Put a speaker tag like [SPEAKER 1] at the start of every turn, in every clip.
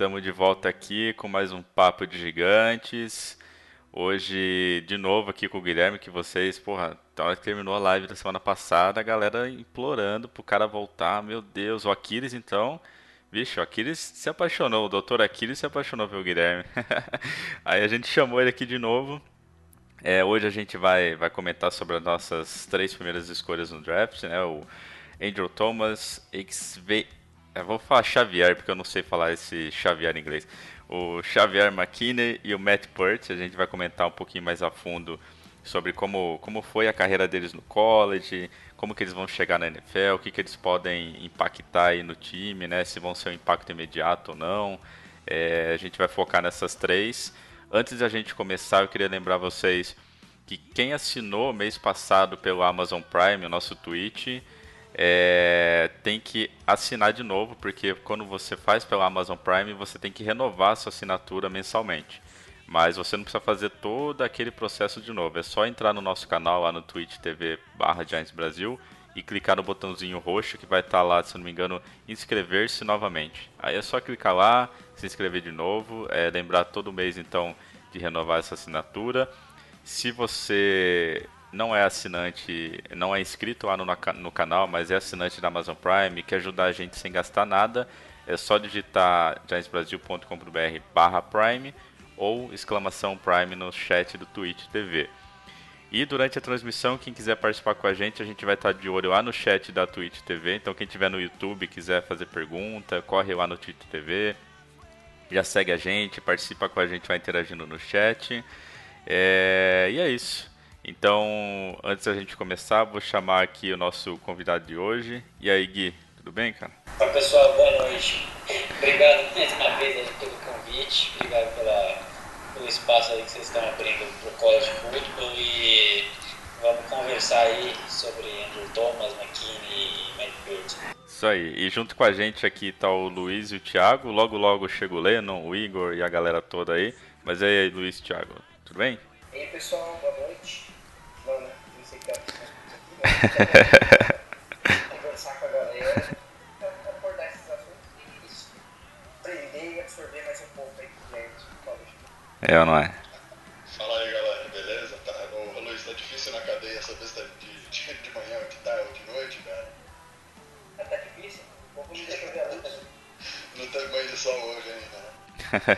[SPEAKER 1] Estamos de volta aqui com mais um Papo de Gigantes. Hoje, de novo aqui com o Guilherme, que vocês, porra, na hora que terminou a live da semana passada, a galera implorando pro cara voltar. Meu Deus, o Aquiles então. Vixe, o Aquiles se apaixonou, o doutor Aquiles se apaixonou pelo Guilherme. Aí a gente chamou ele aqui de novo. É, hoje a gente vai, vai comentar sobre as nossas três primeiras escolhas no draft, né? O Andrew Thomas, XV. Eu vou falar Xavier, porque eu não sei falar esse Xavier em inglês. O Xavier McKinney e o Matt Pert. A gente vai comentar um pouquinho mais a fundo sobre como, como foi a carreira deles no college, como que eles vão chegar na NFL, o que, que eles podem impactar aí no time, né? Se vão ser um impacto imediato ou não. É, a gente vai focar nessas três. Antes de a gente começar, eu queria lembrar vocês que quem assinou mês passado pelo Amazon Prime, o nosso tweet, é, tem que assinar de novo, porque quando você faz pela Amazon Prime, você tem que renovar a sua assinatura mensalmente. Mas você não precisa fazer todo aquele processo de novo. É só entrar no nosso canal lá no Twitch TV barra Giants Brasil e clicar no botãozinho roxo que vai estar lá, se não me engano, inscrever-se novamente. Aí é só clicar lá, se inscrever de novo, é, lembrar todo mês então de renovar essa assinatura. Se você não é assinante, não é inscrito lá no, no canal, mas é assinante da Amazon Prime, quer ajudar a gente sem gastar nada, é só digitar giantsbrasil.com.br barra Prime ou exclamação Prime no chat do Twitch TV. E durante a transmissão, quem quiser participar com a gente, a gente vai estar de olho lá no chat da Twitch TV. Então quem tiver no YouTube quiser fazer pergunta, corre lá no Twitch TV. Já segue a gente, participa com a gente, vai interagindo no chat. É... E é isso. Então, antes da gente começar, vou chamar aqui o nosso convidado de hoje. E aí, Gui, tudo bem, cara?
[SPEAKER 2] Olá pessoal, boa noite. Obrigado mais uma vez aí pelo convite, obrigado pela, pelo espaço aí que vocês estão abrindo para o College Football e vamos conversar aí sobre Andrew Thomas, McKinney e Matt Peart.
[SPEAKER 1] Isso aí, e junto com a gente aqui tá o Luiz e o Thiago, logo logo chega o Lennon, o Igor e a galera toda aí. Mas e aí, Luiz e Thiago, tudo bem?
[SPEAKER 3] E aí pessoal, boa noite. Não, né? Não sei que é aqui, conversar com a galera, abordar esses assuntos e isso. Aprender e absorver mais um pouco aí do do college.
[SPEAKER 1] É ou não é?
[SPEAKER 4] Fala aí galera, beleza? Tá, ô, Luiz, tá difícil na cadeia saber se tá de, de, de manhã, de tarde ou de noite, cara.
[SPEAKER 3] Ah, Tá difícil? De deixa eu ver a luz.
[SPEAKER 4] Não teve banho de sol hoje ainda, né?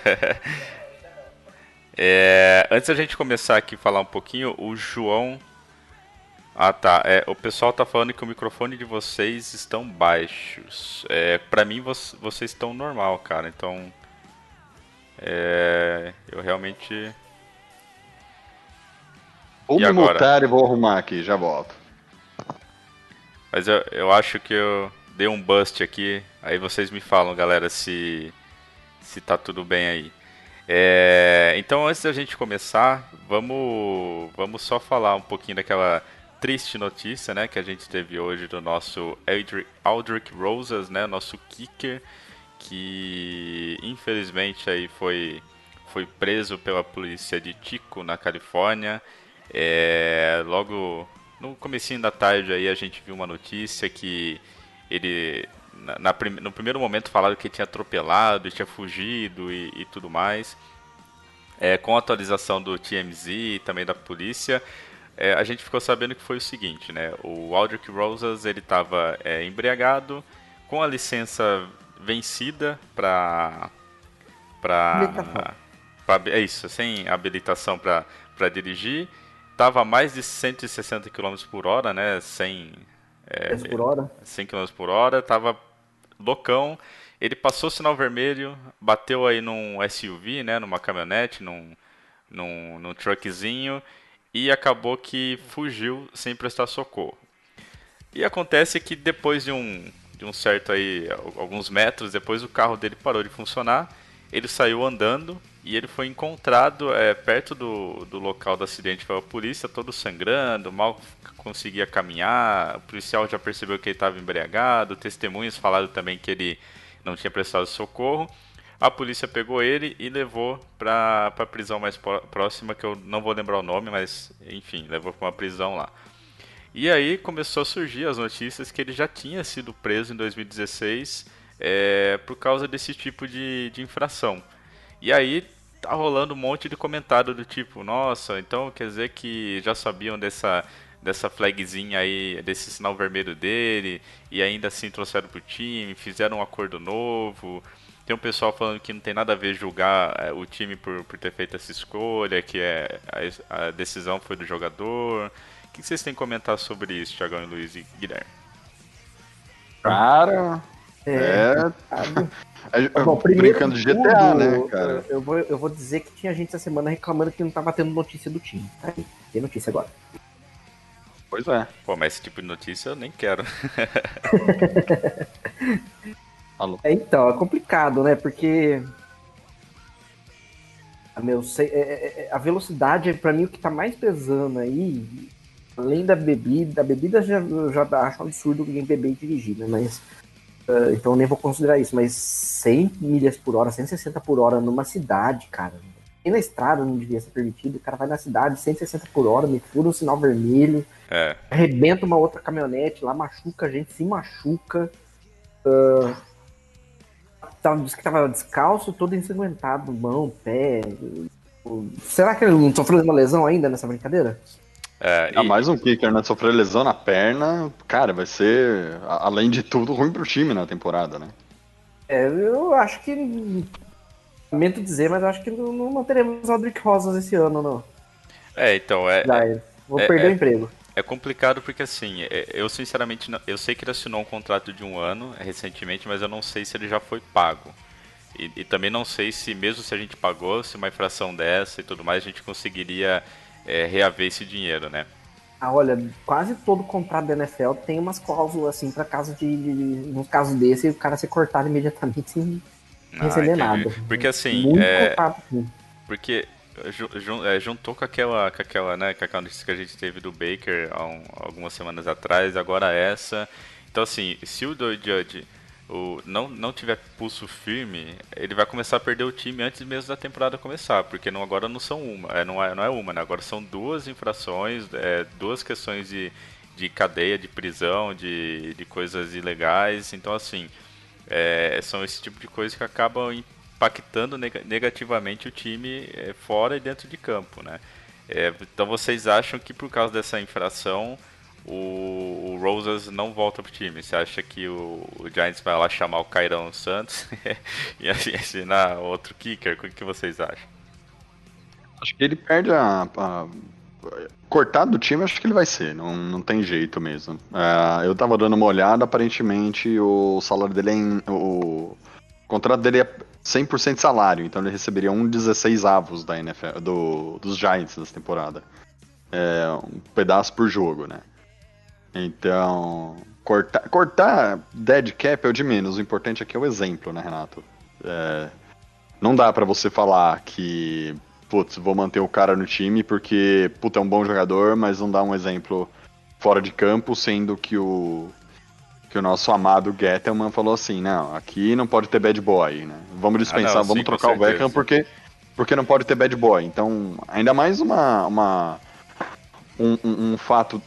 [SPEAKER 3] Não.
[SPEAKER 1] É, antes da gente começar aqui a falar um pouquinho, o João. Ah tá, é, o pessoal tá falando que o microfone de vocês estão baixos. É, pra mim vo- vocês estão normal, cara, então. É, eu realmente.
[SPEAKER 5] Vou
[SPEAKER 1] E
[SPEAKER 5] me
[SPEAKER 1] agora?
[SPEAKER 5] mutar e vou arrumar aqui, já volto.
[SPEAKER 1] Mas eu, eu acho que eu dei um bust aqui. Aí vocês me falam, galera, se, se tá tudo bem aí. É, então, antes da gente começar, vamos, vamos só falar um pouquinho daquela triste notícia né, que a gente teve hoje do nosso Aldrick, Aldrick Rosas, né, nosso kicker, que infelizmente aí foi, foi preso pela polícia de Tico, na Califórnia. É, logo no comecinho da tarde aí a gente viu uma notícia que ele na, na no primeiro momento falaram que tinha atropelado, tinha fugido e, e tudo mais. É, com a atualização do TMZ e também da polícia, é, a gente ficou sabendo que foi o seguinte, né? O Aldrich Rosas ele estava embriagado, com a licença vencida para para é isso, sem habilitação para dirigir, estava a mais de 160 km por hora, né? Sem é,
[SPEAKER 6] por hora.
[SPEAKER 1] 100 km por hora, tava loucão. Ele passou o sinal vermelho, bateu aí num SUV, né, numa caminhonete, num, num, num truckzinho e acabou que fugiu sem prestar socorro. E acontece que depois de um, de um certo aí, al- alguns metros depois, o carro dele parou de funcionar ele saiu andando e ele foi encontrado é, perto do, do local do acidente pela polícia, todo sangrando, mal conseguia caminhar. O policial já percebeu que ele estava embriagado. Testemunhas falaram também que ele não tinha prestado socorro. A polícia pegou ele e levou para a prisão mais próxima, que eu não vou lembrar o nome, mas enfim, levou para uma prisão lá. E aí começou a surgir as notícias que ele já tinha sido preso em 2016 é, por causa desse tipo de, de infração. E aí tá rolando um monte de comentário do tipo, nossa, então quer dizer que já sabiam dessa dessa flagzinha aí, desse sinal vermelho dele, e ainda assim trouxeram pro time, fizeram um acordo novo. Tem um pessoal falando que não tem nada a ver julgar é, o time por, por ter feito essa escolha, que é a, a decisão foi do jogador. O que vocês têm a comentar sobre isso, Thiagão e Luiz e Guilherme?
[SPEAKER 5] Cara, é. é... Bom, brincando de GTA, tudo, né, cara?
[SPEAKER 6] Eu vou, eu vou dizer que tinha gente essa semana reclamando que não tava tendo notícia do time. Aí, tem notícia agora.
[SPEAKER 5] Pois é.
[SPEAKER 1] Pô, mas esse tipo de notícia eu nem quero.
[SPEAKER 6] Alô. É, então, é complicado, né? Porque. Meu, é, é, é, a velocidade, para mim, o que tá mais pesando aí além da bebida, a bebida já, já acho um absurdo alguém beber e dirigir, né? Mas, uh, então nem vou considerar isso, mas 100 milhas por hora, 160 por hora numa cidade, cara. E na estrada não devia ser permitido, o cara vai na cidade, 160 por hora, me fura um sinal vermelho,
[SPEAKER 1] é.
[SPEAKER 6] arrebenta uma outra caminhonete, lá machuca a gente, se machuca. Uh, disse que tava descalço, todo ensanguentado, mão, pé. Será que ele não sofreu uma lesão ainda nessa brincadeira?
[SPEAKER 5] É, ah, e... mais um kicker, né? Sofrer lesão na perna, cara, vai ser, além de tudo, ruim pro time na temporada, né?
[SPEAKER 6] É, eu acho que. Lamento dizer, mas eu acho que não, não teremos o Aldrich Rosas esse ano, não.
[SPEAKER 1] É, então, é.
[SPEAKER 6] é vou é, perder
[SPEAKER 1] é,
[SPEAKER 6] o emprego.
[SPEAKER 1] É complicado porque, assim, é, eu sinceramente. Não, eu sei que ele assinou um contrato de um ano recentemente, mas eu não sei se ele já foi pago. E, e também não sei se, mesmo se a gente pagou, se uma infração dessa e tudo mais, a gente conseguiria é, reaver esse dinheiro, né?
[SPEAKER 6] Ah, olha, quase todo contrato da NFL tem umas cláusulas assim para caso de, de, caso desse o cara ser cortado imediatamente sem ah, receber entendi. nada.
[SPEAKER 1] Porque assim, Muito é, contrato, porque juntou com aquela, com aquela, né, com aquela notícia que a gente teve do Baker há um, algumas semanas atrás, agora essa. Então assim, se o Judge o, não, não tiver pulso firme, ele vai começar a perder o time antes mesmo da temporada começar, porque não, agora não são uma, é, não, é, não é uma, né? agora são duas infrações, é, duas questões de, de cadeia, de prisão, de, de coisas ilegais, então assim, é, são esse tipo de coisas que acabam impactando negativamente o time é, fora e dentro de campo, né? É, então vocês acham que por causa dessa infração o, o Rosas não volta pro time. Você acha que o, o Giants vai lá chamar o Cairão Santos e assinar outro kicker? O que vocês acham?
[SPEAKER 5] Acho que ele perde a, a... Cortado do time, acho que ele vai ser, não, não tem jeito mesmo. É, eu tava dando uma olhada, aparentemente o salário dele é. Em, o, o contrato dele é 100% salário, então ele receberia um 16 avos da NFL, do, dos Giants nessa temporada. É, um pedaço por jogo, né? Então, cortar, cortar dead cap é o de menos. O importante aqui é o exemplo, né, Renato? É, não dá para você falar que, putz, vou manter o cara no time porque, puta, é um bom jogador, mas não dá um exemplo fora de campo, sendo que o que o nosso amado Gettelman falou assim, não, aqui não pode ter bad boy, né? Vamos dispensar, ah, não, vamos sim, trocar o Beckham porque porque não pode ter bad boy. Então, ainda mais uma, uma um, um, um fato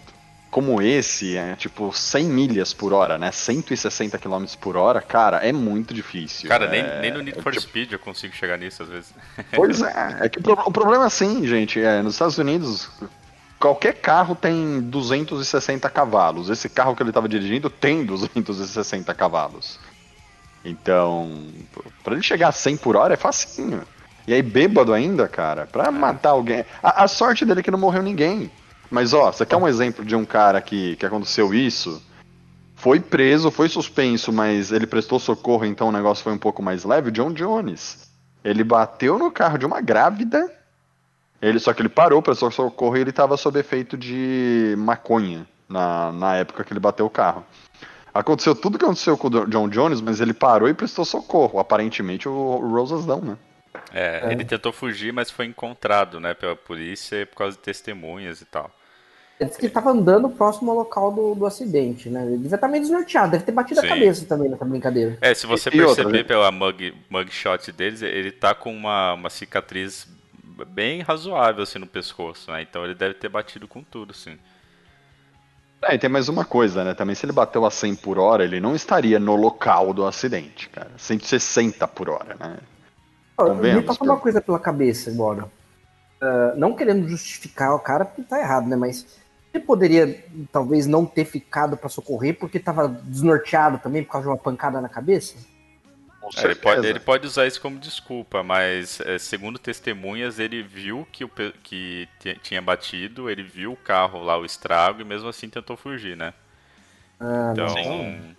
[SPEAKER 5] como esse, é tipo 100 milhas por hora, né? 160 km por hora, cara, é muito difícil.
[SPEAKER 1] Cara,
[SPEAKER 5] é...
[SPEAKER 1] nem, nem no Need for tipo... Speed eu consigo chegar nisso às vezes.
[SPEAKER 5] Pois é, é que o problema é assim, gente, é, nos Estados Unidos qualquer carro tem 260 cavalos. Esse carro que ele estava dirigindo tem 260 cavalos. Então, para ele chegar a 100 por hora é facinho. E aí, bêbado ainda, cara, pra é. matar alguém. A, a sorte dele é que não morreu ninguém. Mas ó, você quer um exemplo de um cara que, que aconteceu isso? Foi preso, foi suspenso, mas ele prestou socorro, então o negócio foi um pouco mais leve. John Jones. Ele bateu no carro de uma grávida. Ele, só que ele parou, prestou socorro e ele estava sob efeito de maconha na, na época que ele bateu o carro. Aconteceu tudo que aconteceu com o John Jones, mas ele parou e prestou socorro. Aparentemente o Rosas não, né?
[SPEAKER 1] É,
[SPEAKER 6] É.
[SPEAKER 1] ele tentou fugir, mas foi encontrado, né, pela polícia por causa de testemunhas e tal.
[SPEAKER 6] Ele disse que ele tava andando próximo ao local do, do acidente, né? Ele devia estar meio desnorteado, deve ter batido
[SPEAKER 1] Sim.
[SPEAKER 6] a cabeça também nessa brincadeira.
[SPEAKER 1] É, se você
[SPEAKER 5] E- e outra,
[SPEAKER 1] perceber
[SPEAKER 5] né?
[SPEAKER 1] pela mug, mugshot deles, ele tá com uma, uma cicatriz bem razoável assim no pescoço, né? Então ele deve ter batido com tudo, sim.
[SPEAKER 5] É, e tem mais uma coisa, né? Também se ele bateu a 100 por hora, ele não estaria no local do acidente, cara. 160 por hora, né? Convenhamos,
[SPEAKER 6] Me passa uma coisa pela cabeça agora. Ah, não querendo justificar o cara porque tá errado, né? Mas ele poderia talvez não ter ficado pra socorrer porque tava desnorteado também por causa de uma pancada na cabeça?
[SPEAKER 1] É, ele, pode, ele pode usar isso como desculpa, mas é, segundo testemunhas, ele viu que, o, que ti- tinha batido, ele viu o carro lá, o estrago, e mesmo assim tentou fugir, né?
[SPEAKER 6] Ah,
[SPEAKER 1] Então,
[SPEAKER 5] Sim.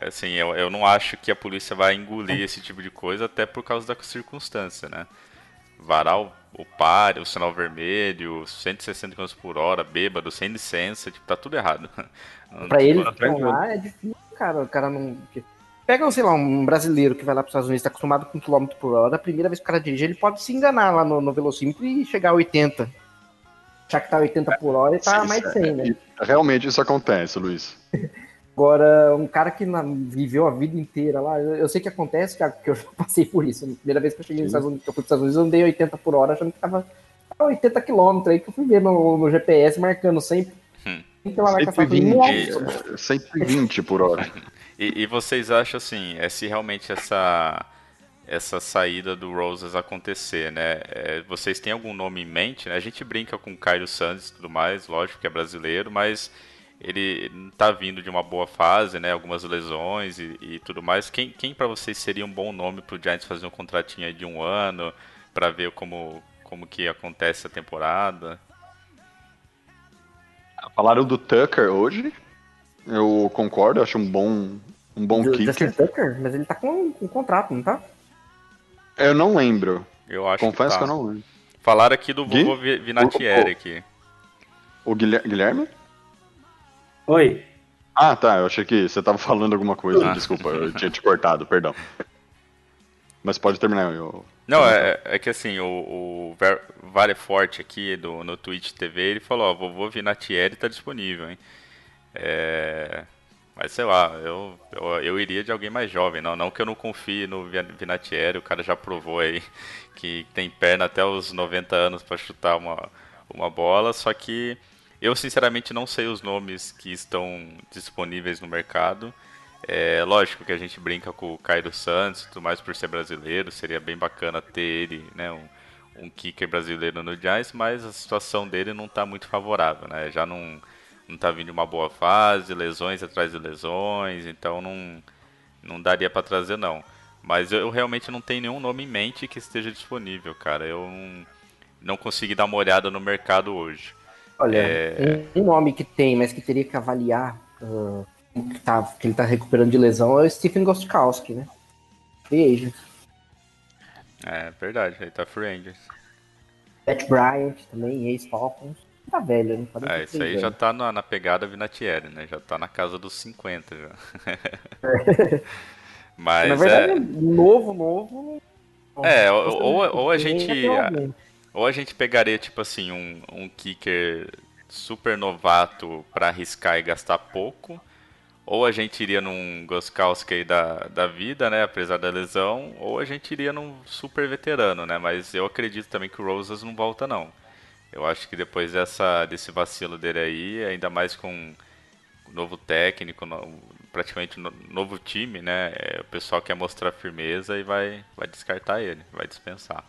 [SPEAKER 1] assim, eu, eu não acho que a polícia vai engolir esse tipo de coisa, até por causa da circunstância, né? Varar o, o pare, o sinal vermelho, 160 km por hora, bêbado, sem licença, tipo, tá tudo errado.
[SPEAKER 6] Pra ele
[SPEAKER 1] não-
[SPEAKER 6] estão lá é difícil, cara. O cara não. Que- Pega, sei lá, um brasileiro que vai lá para os Estados Unidos, tá acostumado com quilômetro por hora, a primeira vez que o cara dirige, ele pode se enganar lá no, no velocímetro e chegar a 80. Já que tá 80 por hora e tá
[SPEAKER 5] Sim,
[SPEAKER 6] mais de
[SPEAKER 5] isso
[SPEAKER 6] 100,
[SPEAKER 5] é-
[SPEAKER 6] né?
[SPEAKER 5] Realmente isso acontece, Luiz.
[SPEAKER 6] Agora, um cara que na- viveu a vida inteira lá, eu, eu sei que acontece, cara, porque eu já passei por isso. A primeira vez que eu cheguei nos Estados Unidos, que eu fui para Estados Unidos, eu andei 80 por hora, achando que tava a 80 quilômetros aí, que eu fui ver no, no GPS marcando sempre.
[SPEAKER 1] Hum.
[SPEAKER 6] Sempre lá vai caçar
[SPEAKER 5] 120,
[SPEAKER 6] Nossa,
[SPEAKER 5] 120 por hora.
[SPEAKER 1] E, e vocês acham assim, é se realmente essa essa saída do Roses acontecer, né? É, vocês têm algum nome em mente? Né? A gente brinca com o Caio Santos e tudo mais, lógico que é brasileiro, mas ele tá vindo de uma boa fase, né? Algumas lesões e, e tudo mais. Quem, quem para vocês seria um bom nome pro Giants fazer um contratinho de um ano para ver como como que acontece a temporada?
[SPEAKER 5] Falaram do Tucker hoje. Eu concordo, acho um bom, um bom
[SPEAKER 6] Do
[SPEAKER 5] kicker.
[SPEAKER 6] Tucker? Mas ele tá com um contrato, não tá?
[SPEAKER 5] Eu não lembro.
[SPEAKER 1] Eu acho
[SPEAKER 5] Confesso
[SPEAKER 1] que,
[SPEAKER 5] que,
[SPEAKER 1] tá.
[SPEAKER 5] eu não lembro.
[SPEAKER 1] Falaram aqui do
[SPEAKER 5] Gui?
[SPEAKER 1] vovô Vi- Vinatieri aqui.
[SPEAKER 5] O Guilher- Guilherme?
[SPEAKER 7] Oi.
[SPEAKER 5] Ah, tá. Eu achei que você tava falando alguma coisa.
[SPEAKER 1] Ah.
[SPEAKER 5] Desculpa, eu tinha te cortado, perdão. Mas pode terminar. Eu...
[SPEAKER 1] Não, é, é que assim, o, o Vale Forte aqui do, no Twitch TV, ele falou, ó, vovô Vinatieri tá disponível, hein? É, Mas sei lá, eu, eu, eu iria de alguém mais jovem, não, não que eu não confie no Vi- Vinatieri, o cara já provou aí que tem perna até os 90 anos pra chutar uma, uma bola, só que eu sinceramente não sei os nomes que estão disponíveis no mercado. É lógico que a gente brinca com o Cairo Santos, tudo mais por ser brasileiro, seria bem bacana ter ele, né, um, um kicker brasileiro no Giants, mas a situação dele não está muito favorável, né? Já não não tá vindo uma boa fase, lesões atrás de lesões, então não não daria para trazer não. Mas eu, eu realmente não tenho nenhum nome em mente que esteja disponível, cara. Eu não, não consegui dar uma olhada no mercado hoje.
[SPEAKER 6] Olha,
[SPEAKER 1] É.
[SPEAKER 6] um, nome que tem, mas que teria que avaliar ah, que, tá, que ele tá recuperando de lesão é o Stephen Gostkowski, né? Free agent.
[SPEAKER 1] É verdade, ele tá free agent.
[SPEAKER 6] Pat Bryant também, ex-Falcons. Tá velho, né?
[SPEAKER 1] É,
[SPEAKER 6] 43
[SPEAKER 1] isso aí já tá na, na pegada Vinatieri, né? Já tá na casa dos 50 já. Mas
[SPEAKER 6] Na verdade, novo, novo.
[SPEAKER 1] É, ou- ou- ou a gente-. Ou a gente pegaria, tipo assim, um, um kicker super novato pra arriscar e gastar pouco. Ou a gente iria num Goskowski da, da vida, né? Apesar da lesão. Ou a gente iria num super veterano, né? Mas eu acredito também que o Rosas não volta, não. Eu acho que depois dessa, desse vacilo dele aí, ainda mais com novo técnico, no- praticamente no- novo time, né? é, o pessoal quer mostrar firmeza e vai, vai descartar ele, vai dispensar.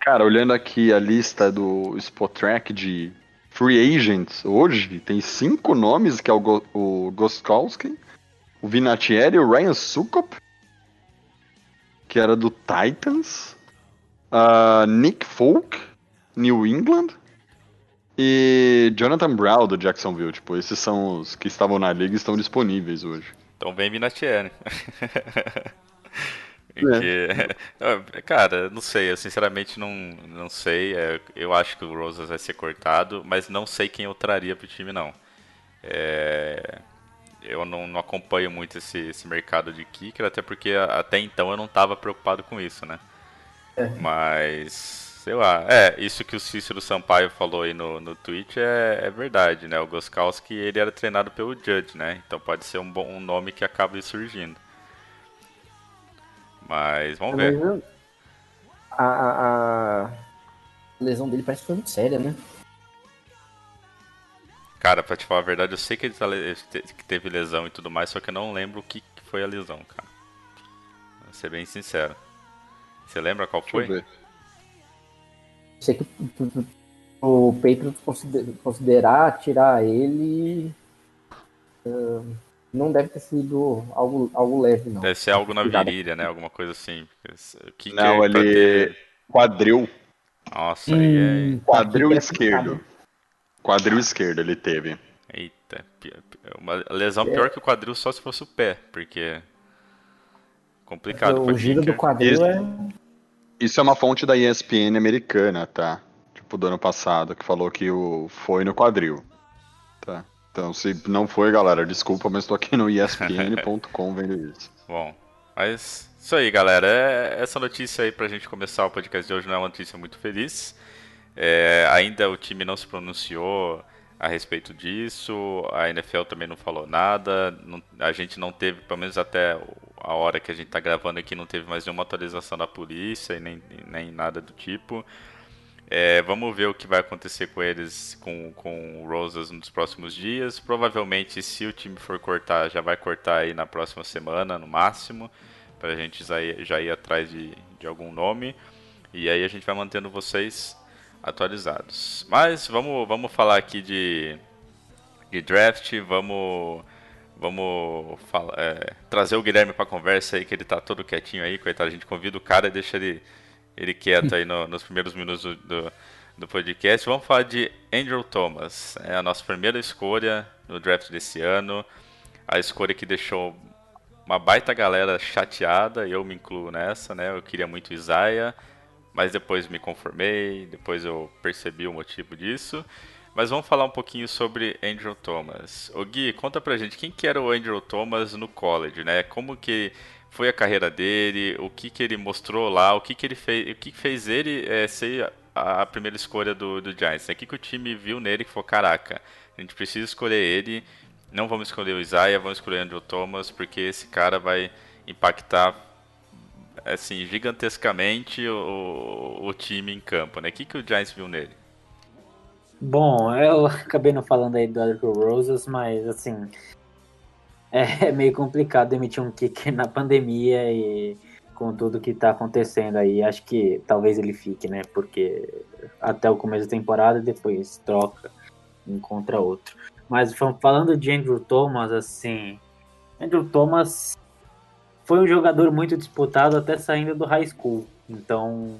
[SPEAKER 5] Cara, olhando aqui a lista do Spotrack de Free Agents hoje, tem cinco nomes, que é o, Go o Gostkowski, o Vinatieri, o Ryan Sukop, que era do Titans, ah, Nick Folk, New England, e Jonathan Brown, do Jacksonville. Tipo, esses são os que estavam na liga e estão disponíveis hoje.
[SPEAKER 1] Então vem Vinatieri. Porque, é, cara, não sei, eu sinceramente não, não sei. é, eu acho que o Rosas vai ser cortado, mas não sei quem eu traria pro time, não. É, eu não, não acompanho muito esse, esse mercado de kicker, até porque a- até então eu não estava preocupado com isso, né?
[SPEAKER 6] É.
[SPEAKER 1] Mas, sei lá, é, isso que o Cícero Sampaio falou aí no, no tweet é, é verdade, né? O Goskowski, ele era treinado pelo Judge, né? Então pode ser um, bom, um nome que acabe surgindo. Mas, vamos ver.
[SPEAKER 6] Mas, A, a- a lesão dele parece que foi muito séria, né?
[SPEAKER 1] Cara, pra te falar a verdade, eu sei que ele tá que teve lesão e tudo mais, só que eu não lembro o que que foi a lesão, cara. Vou ser bem sincero. Você lembra qual
[SPEAKER 5] Deixa
[SPEAKER 1] foi?
[SPEAKER 6] Sei que o- Patriots consider- considerar tirar ele ah, não deve ter sido algo, algo leve, não.
[SPEAKER 1] Deve ser algo na virilha, né? Alguma coisa assim. Que que
[SPEAKER 5] Não,
[SPEAKER 1] é pra
[SPEAKER 5] ele.
[SPEAKER 1] ter-
[SPEAKER 5] Quadril.
[SPEAKER 1] Nossa, aí
[SPEAKER 6] Hum,
[SPEAKER 5] Quadril
[SPEAKER 6] tá, que
[SPEAKER 5] esquerdo. Quadril esquerdo ele teve.
[SPEAKER 1] é. Eita, pi- uma lesão pior que o quadril só se fosse o pé, porque. Complicado.
[SPEAKER 6] O giro do
[SPEAKER 1] kicker.
[SPEAKER 6] quadril é.
[SPEAKER 5] Isso é uma fonte da ESPN americana, tá? Tipo, do ano passado, que falou que o foi no quadril. Tá? Então, se não foi, galera, desculpa, mas tô aqui no ESPN.com vendo isso.
[SPEAKER 1] Bom, mas isso aí, galera. É, essa notícia aí pra gente começar o podcast de hoje não é uma notícia muito feliz. É, ainda o time não se pronunciou a respeito disso, a NFL também não falou nada, não- a gente não teve, pelo menos até a hora que a gente tá gravando aqui, não teve mais nenhuma atualização da polícia e nem, nem nada do tipo. É, vamos ver o que vai acontecer com eles, com, com o Rosas nos próximos dias. Provavelmente, se o time for cortar, já vai cortar aí na próxima semana, no máximo, para a gente já ir, já ir atrás de, de algum nome. E aí a gente vai mantendo vocês atualizados. Mas vamos, vamos falar aqui de, de draft, vamos, vamos é, trazer o Guilherme para conversa aí, que ele tá todo quietinho aí, coitado. A gente convida o cara e deixa ele ele quieto aí no- nos primeiros minutos do, do, do podcast. Vamos falar de Andrew Thomas. É a nossa primeira escolha no draft desse ano. A escolha que deixou uma baita galera chateada, eu me incluo nessa, né? Eu queria muito Isaiah, mas depois me conformei, depois eu percebi o motivo disso. Mas vamos falar um pouquinho sobre Andrew Thomas. O Gui, conta pra gente quem que era o Andrew Thomas no college, né? Como que foi a carreira dele, o que que ele mostrou lá, o que que ele fez, o que que fez ele eh, ser a, a primeira escolha do, do Giants. né? O que que o time viu nele que falou, caraca, a gente precisa escolher ele, não vamos escolher o Isaiah, vamos escolher o Andrew Thomas, porque esse cara vai impactar assim, gigantescamente o, o time em campo, né? O que que o Giants viu nele?
[SPEAKER 7] Bom, eu acabei não falando aí do Andrew Roses, mas assim. É meio complicado emitir um kicker na pandemia e com tudo que tá acontecendo aí. Acho que talvez ele fique, né? Porque até o começo da temporada depois troca encontra outro. Mas fal- falando de Andrew Thomas, assim. Andrew Thomas foi um jogador muito disputado até saindo do high school. Então,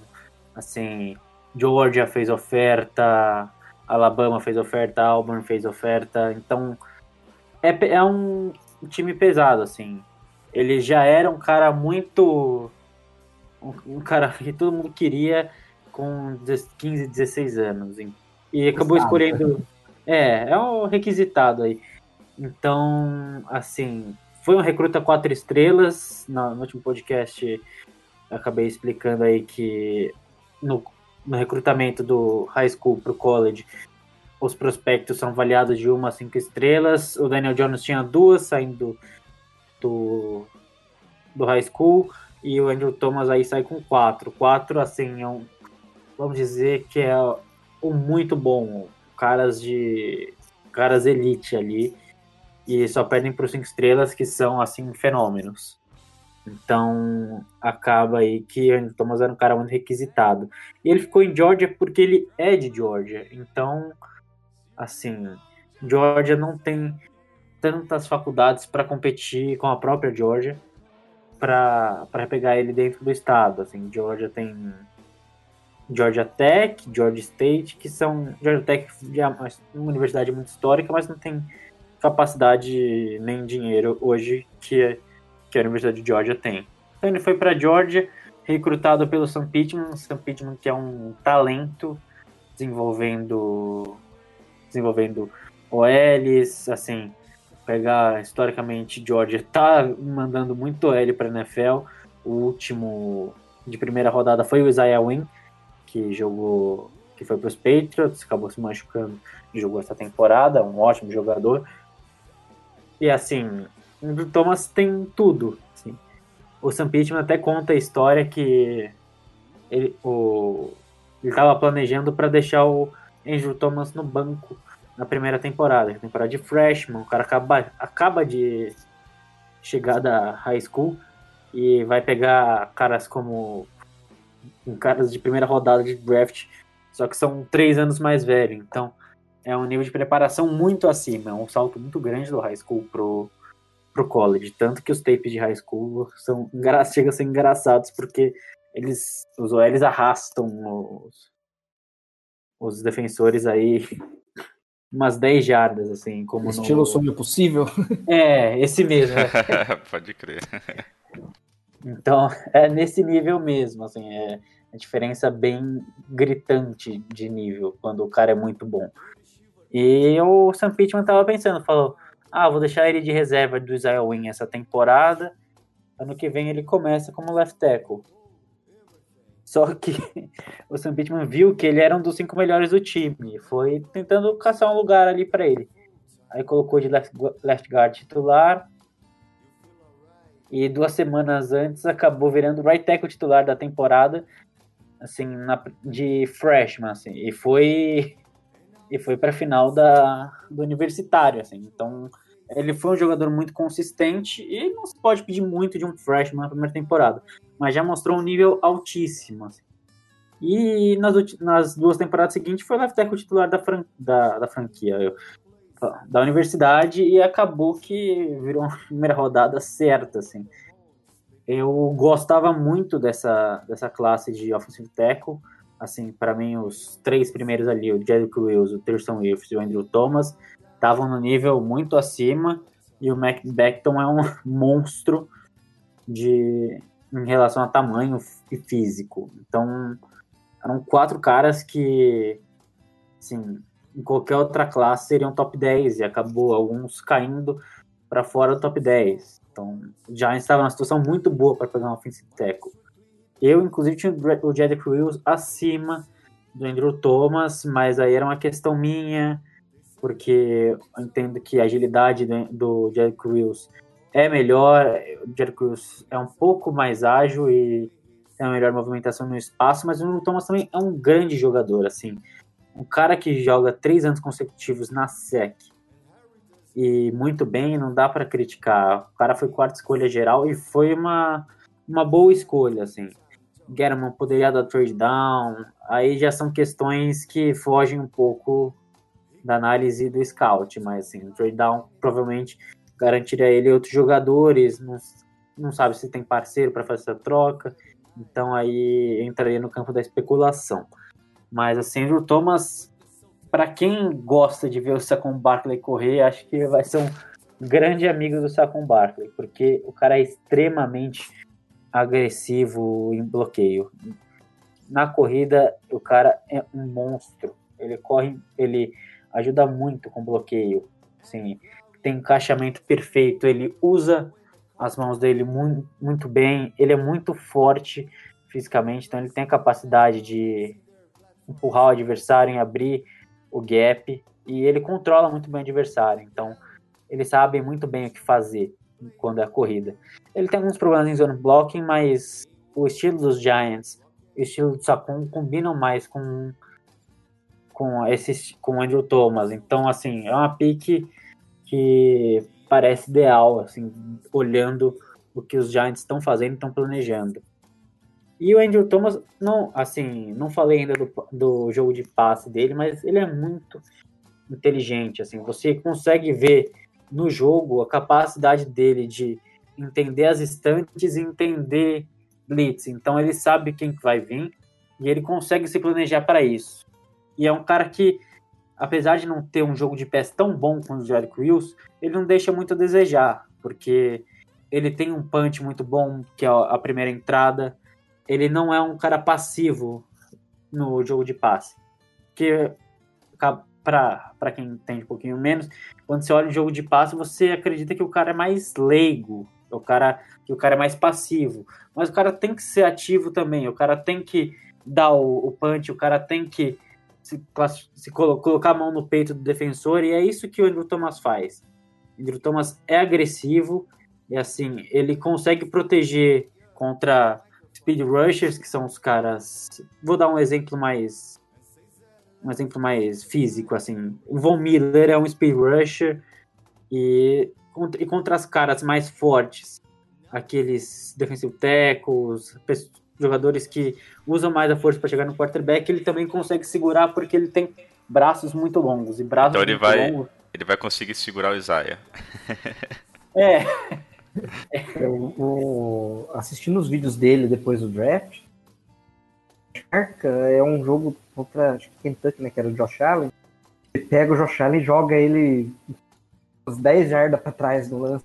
[SPEAKER 7] assim, Georgia fez oferta, Alabama fez oferta, Auburn fez oferta. Então, é, é um time pesado, assim. Ele já era um cara muito. Um, um cara que todo mundo queria com 10 15, 16 anos. E acabou escolhendo. É, é um requisitado aí. Então, assim, foi um recruta quatro estrelas. No, no último podcast acabei explicando aí que no, no recrutamento do high school para o college, os prospectos são avaliados de uma a cinco estrelas. O Daniel Jones tinha duas saindo do, do high school e o Andrew Thomas aí sai com quatro. Quatro, assim, é um, vamos dizer que é um muito bom. Caras de. caras elite ali. E só perdem para os cinco estrelas, que são, assim, fenômenos. Então, acaba aí que o Thomas era um cara muito requisitado. E ele ficou em Georgia porque ele é de Georgia. Então, assim, Georgia não tem tantas faculdades para competir com a própria Georgia para pegar ele dentro do estado. Assim, Georgia tem Georgia Tech, Georgia State, que são Georgia Tech é uma universidade muito histórica, mas não tem capacidade nem dinheiro hoje que, que a Universidade de Georgia tem. Então ele foi para Georgia, recrutado pelo Sam Pittman, Sam Pittman que é um talento desenvolvendo desenvolvendo OLs, assim, pegar historicamente, Georgia tá mandando muito L para NFL. O último de primeira rodada foi o Isaiah Wynn, que jogou, que foi para os Patriots, acabou se machucando e jogou essa temporada, um ótimo jogador. E assim, o Thomas tem tudo. Assim. O Sam Pittman até conta a história que ele ele estava planejando para deixar o Andrew Thomas no banco na primeira temporada, temporada de freshman, o cara acaba, acaba de chegar da high school e vai pegar caras como caras de primeira rodada de draft, só que são três anos mais velhos, então é um nível de preparação muito acima, é um salto muito grande do high school pro, pro college, tanto que os tapes de high school são chegam a ser engraçados porque eles os OLs arrastam os, os defensores aí umas 10 jardas, assim, como
[SPEAKER 6] Estilo
[SPEAKER 7] no...
[SPEAKER 6] Sonho Possível?
[SPEAKER 7] É, esse mesmo. É.
[SPEAKER 1] Pode crer.
[SPEAKER 7] Então, é nesse nível mesmo, assim, é a diferença bem gritante de nível, quando o cara é muito bom. E o Sam Pittman tava pensando, falou, ah, vou deixar ele de reserva do Isaiah Wynn essa temporada, ano que vem ele começa como left tackle. Só que o Sam Pittman viu que ele era um dos cinco melhores do time. Foi tentando caçar um lugar ali para ele. Aí colocou de left, guard titular. E duas semanas antes acabou virando right tackle titular da temporada, assim, na, de freshman, assim. E foi e foi para final da do universitário, assim. Então, ele foi um jogador muito consistente e não se pode pedir muito de um freshman na primeira temporada mas já mostrou um nível altíssimo. Assim. E nas, nas, duas temporadas seguintes foi left tackle titular da, fran, da, da franquia, eu, da universidade, e acabou que virou uma primeira rodada certa, assim. Eu gostava muito dessa, dessa classe de offensive tackle, assim, para mim os três primeiros ali, o Jedrick Wills, o Thurston Wirfs e o Andrew Thomas, estavam no nível muito acima, e o Mac Beckton é um monstro de, em relação a tamanho e físico. Então, eram quatro caras que, assim, em qualquer outra classe seriam top 10 e acabou alguns caindo para fora do top 10. Então, Giants estava numa situação muito boa para pegar um offensive tackle. Eu, inclusive, tinha o Jedrick Wills acima do Andrew Thomas, mas aí era uma questão minha, porque eu entendo que a agilidade do, do Jedrick Wills é melhor, o Jerry Cruz é um pouco mais ágil e tem uma melhor movimentação no espaço, mas o Thomas também é um grande jogador, assim, um cara que joga três anos consecutivos na SEC e muito bem, não dá para criticar. O cara foi quarta escolha geral e foi uma, uma boa escolha, assim. German poderia dar trade down, aí já são questões que fogem um pouco da análise do scout, mas assim, o trade down provavelmente garantiria ele outros jogadores, não, não sabe se tem parceiro para fazer essa troca, então aí entraria no campo da especulação. Mas assim, o Thomas, para quem gosta de ver o Saquon Barkley correr, acho que vai ser um grande amigo do Saquon Barkley, porque o cara é extremamente agressivo em bloqueio. Na corrida, o cara é um monstro. Ele corre, ele ajuda muito com bloqueio. Assim, tem encaixamento perfeito, ele usa as mãos dele muito, muito bem, ele é muito forte fisicamente, então ele tem a capacidade de empurrar o adversário em abrir o gap e ele controla muito bem o adversário, então ele sabe muito bem o que fazer quando é a corrida. Ele tem alguns problemas em zone blocking, mas o estilo dos Giants e o estilo do Saquon combinam mais com com esse com Andrew Thomas. Então assim, é uma pique que parece ideal, assim, olhando o que os Giants estão fazendo, estão planejando. E o Andrew Thomas, não, assim, não falei ainda do, do jogo de passe dele, mas ele é muito inteligente, assim, você consegue ver no jogo a capacidade dele de entender as estantes e entender blitz. Então ele sabe quem vai vir e ele consegue se planejar para isso. E é um cara que apesar de não ter um jogo de pés tão bom como o Jerick Wills, ele não deixa muito a desejar, porque ele tem um punch muito bom, que é a primeira entrada. Ele não é um cara passivo no jogo de passe. Que para quem entende um pouquinho menos, quando você olha o jogo de passe, você acredita que o cara é mais leigo, o cara, que o cara é mais passivo. Mas o cara tem que ser ativo também, o cara tem que dar o, o punch, o cara tem que se, se colo colocar a mão no peito do defensor, e é isso que o Andrew Thomas faz. O Andrew Thomas é agressivo, e assim, ele consegue proteger contra speed rushers, que são os caras. Vou dar um exemplo mais. Um exemplo mais físico, assim. O Von Miller é um speed rusher e, e contra as caras mais fortes, aqueles defensive tackles, jogadores que usam mais a força para chegar no quarterback, ele também consegue segurar porque ele tem braços muito longos e braços
[SPEAKER 1] então ele
[SPEAKER 7] muito
[SPEAKER 1] vai,
[SPEAKER 7] longos.
[SPEAKER 1] Ele vai conseguir segurar o Isaiah.
[SPEAKER 7] É.
[SPEAKER 6] Eu, o- assistindo os vídeos dele depois do draft, é um jogo contra Kentucky, né? Que era o Josh Allen. Ele pega o Josh Allen e joga ele uns 10 jardas pra trás do lance.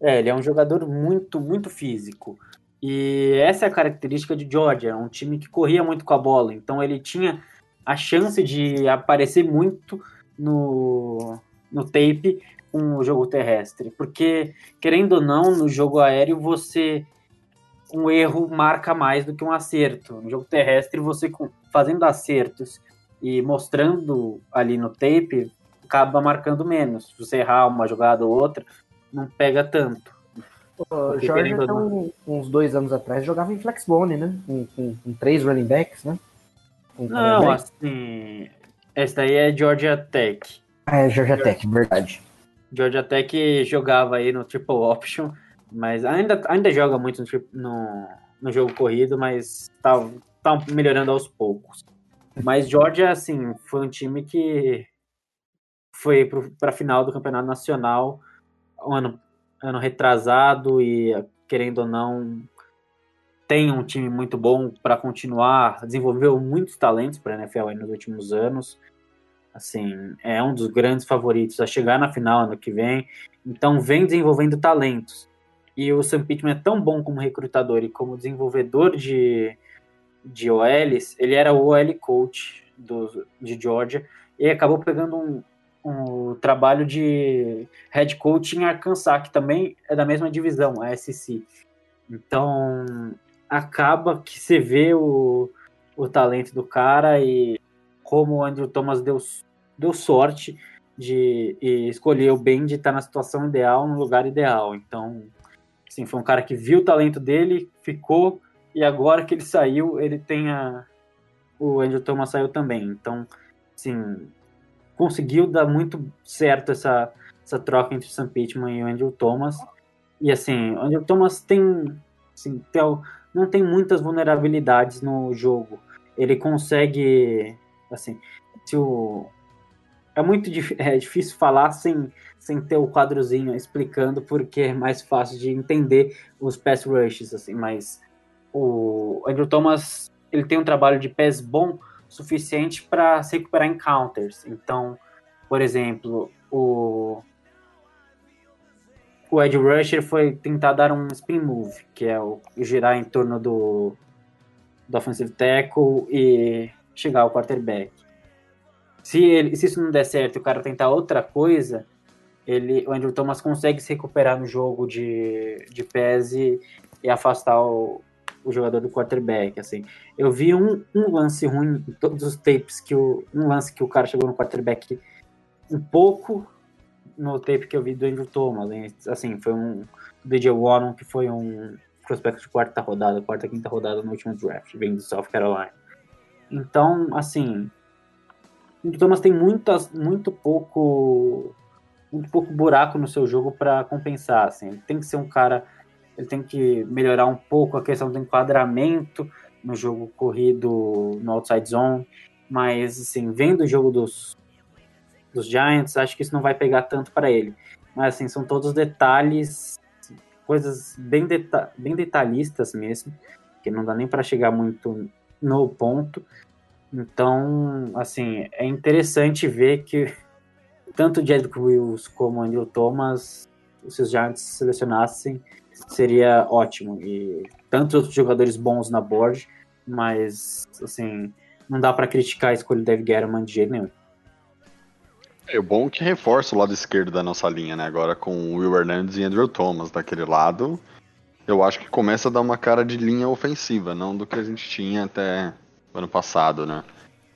[SPEAKER 7] É, ele é um jogador muito, muito físico. E essa é a característica de Georgia, é um time que corria muito com a bola. Então ele tinha a chance de aparecer muito no, no tape com o jogo terrestre. Porque, querendo ou não, no jogo aéreo você. Um erro marca mais do que um acerto. No jogo terrestre, você fazendo acertos e mostrando ali no tape, acaba marcando menos. Se você errar uma jogada ou outra, não pega tanto.
[SPEAKER 6] O então, uns dois anos atrás, jogava em flexbone, né? Com, com, com três running backs, né? Com
[SPEAKER 7] Não, assim. Essa daí é Georgia Tech.
[SPEAKER 6] Ah, é Georgia Tech, verdade.
[SPEAKER 7] Georgia Tech jogava aí no triple option, mas ainda, ainda joga muito no, no, no jogo corrido, mas tá, tá melhorando aos poucos. Mas Georgia, assim, foi um time que foi para a final do campeonato nacional um ano, ano retrasado e, querendo ou não, tem um time muito bom para continuar, desenvolveu muitos talentos para a NFL nos últimos anos. Assim, é um dos grandes favoritos a chegar na final ano que vem. Então, vem desenvolvendo talentos. E o Sam Pittman é tão bom como recrutador e como desenvolvedor de, de OLs, ele era o OL coach do, de Georgia e acabou pegando um, um trabalho de head coach em Arkansas, que também é da mesma divisão, a SC. Então, acaba que você vê o, o talento do cara e como o Andrew Thomas deu, deu sorte de e escolheu bem de estar na situação ideal, no lugar ideal. Então, assim, foi um cara que viu o talento dele, ficou, e agora que ele saiu, ele tem a. O Andrew Thomas saiu também. Então, assim, conseguiu dar muito certo essa, essa troca entre o Sam Pittman e o Andrew Thomas. E assim, o Andrew Thomas tem, assim, tem não tem muitas vulnerabilidades no jogo. Ele consegue, assim, se o é muito é difícil falar sem, sem ter o quadrozinho explicando porque é mais fácil de entender os pass rushes, assim, mas o Andrew Thomas ele tem um trabalho de pass bom suficiente para se recuperar em counters. Então, por exemplo, o o Ed Rusher foi tentar dar um spin move, que é o girar em torno do, do offensive tackle e chegar ao quarterback. Se, ele, se isso não der certo e o cara tentar outra coisa, ele, o Andrew Thomas consegue se recuperar no jogo de, de pés e, e afastar o, o jogador do quarterback. Assim. Eu vi um, um lance ruim em todos os tapes, que o, um lance que o cara chegou no quarterback um pouco no tape que eu vi do Andrew Thomas. Assim, foi um DJ Warren, que foi um prospecto de quarta rodada, quarta, quinta rodada no último draft, vem do South Carolina. Então, assim, o Thomas tem muitas, muito pouco muito pouco buraco no seu jogo para compensar, assim. Ele tem que ser um cara, ele tem que melhorar um pouco a questão do enquadramento no jogo corrido no outside zone, mas assim, vendo o jogo dos dos Giants, acho que isso não vai pegar tanto para ele. Mas assim, são todos detalhes, coisas bem, deta bem detalhistas mesmo, que não dá nem para chegar muito no ponto. Então, assim, é interessante ver que tanto o Jedrick Wills como o Andrew Thomas, se os Giants selecionassem, seria ótimo. E tantos outros jogadores bons na board, mas, assim, não dá pra criticar a escolha do Dave Gettleman de jeito nenhum.
[SPEAKER 5] É bom que reforça o lado esquerdo da nossa linha, né? Agora com o Will Hernandez e Andrew Thomas daquele lado, eu acho que começa a dar uma cara de linha ofensiva, não do que a gente tinha até ano passado, né?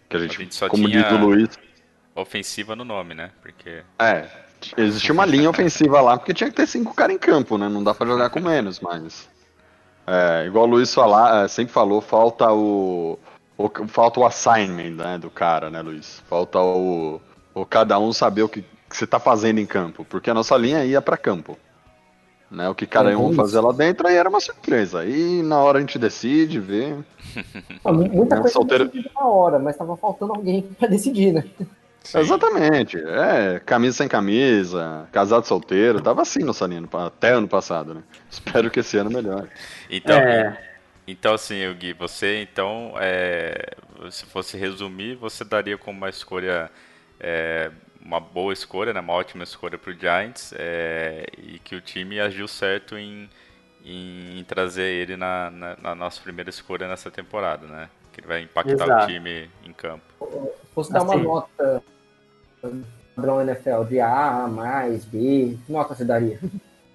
[SPEAKER 5] Que a gente,
[SPEAKER 1] A gente só
[SPEAKER 5] como
[SPEAKER 1] tinha-
[SPEAKER 5] diz o Luiz,
[SPEAKER 1] Ofensiva no nome, né? Porque.
[SPEAKER 5] é, existia uma linha ofensiva lá, porque tinha que ter cinco caras em campo, né? Não dá pra jogar com menos, mas. É, igual o Luiz falar, é, sempre falou, falta o, o- Falta o assignment né, do cara, né, Luiz? Falta o, o cada um saber o que, que você tá fazendo em campo. Porque a nossa linha ia pra campo. Né, o que cada
[SPEAKER 6] É,
[SPEAKER 5] um fazia lá dentro aí era uma surpresa. E na hora a gente decide, vê.
[SPEAKER 6] Ah, mu- Muita
[SPEAKER 5] Né,
[SPEAKER 6] coisa
[SPEAKER 5] solteiro-
[SPEAKER 6] decidida na hora, mas tava faltando alguém pra decidir, né?
[SPEAKER 1] Sim.
[SPEAKER 5] Exatamente. É, camisa sem camisa, casado solteiro, tava assim no pa- até ano passado, né? Espero que esse ano melhore.
[SPEAKER 1] Então,
[SPEAKER 7] É.
[SPEAKER 1] então assim, Gui, você então, é, se fosse resumir, você daria como uma escolha, é, uma boa escolha, né, uma ótima escolha para o Giants, é, e que o time agiu certo em, em, em trazer ele na, na, na nossa primeira escolha nessa temporada, né? Que ele vai impactar o
[SPEAKER 7] Exato.
[SPEAKER 1] time em campo.
[SPEAKER 6] Se fosse dar uma
[SPEAKER 7] Assim.
[SPEAKER 6] nota padrão NFL de A, mais, B, que nota você daria?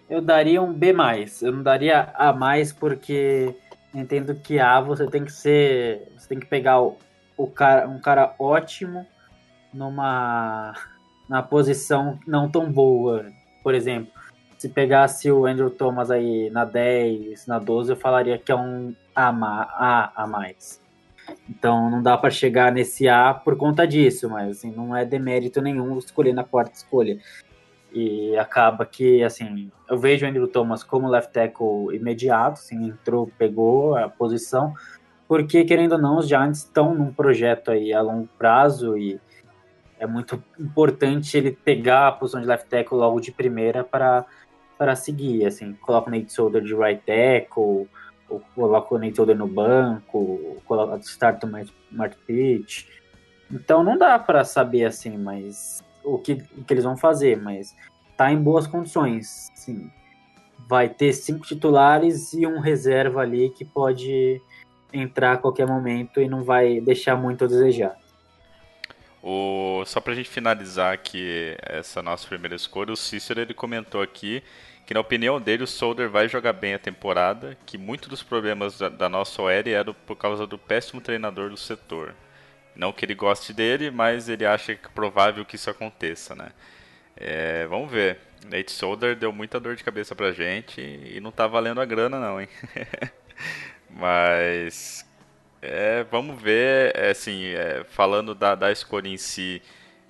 [SPEAKER 7] Eu daria um B+. Eu não daria A+, porque entendo que A você tem que ser... Você tem que pegar o, o cara, um cara ótimo numa, numa posição não tão boa. Por exemplo, se pegasse o Andrew Thomas aí na 10, na 12, eu falaria que é um A, A a mais. Então não dá para chegar nesse A por conta disso, mas assim, não é demérito nenhum escolher na quarta escolha. E acaba que, assim, eu vejo o Andrew Thomas como left tackle imediato, assim, entrou, pegou a posição, porque, querendo ou não, os Giants estão num projeto aí a longo prazo e é muito importante ele pegar a posição de left tackle logo de primeira para para seguir, assim, coloca o Nate Solder de right tackle, ou coloca o Nate Solder no banco, coloca start o Matt Pitt. Então não dá para saber assim, mas o que, o que eles vão fazer, mas tá em boas condições, sim. Vai ter cinco titulares e um reserva ali que pode entrar a qualquer momento e não vai deixar muito a desejar.
[SPEAKER 1] O, só pra gente finalizar aqui essa nossa primeira escolha, o Cícero ele comentou aqui que na opinião dele o Solder vai jogar bem a temporada, que muitos dos problemas da, da nossa OL eram por causa do péssimo treinador do setor. Não que ele goste dele, mas ele acha que é provável que isso aconteça, né? É, vamos ver. Nate Solder deu muita dor de cabeça pra gente e não tá valendo a grana não, hein? mas é, vamos ver, é, assim, é, falando da, da escolha em si,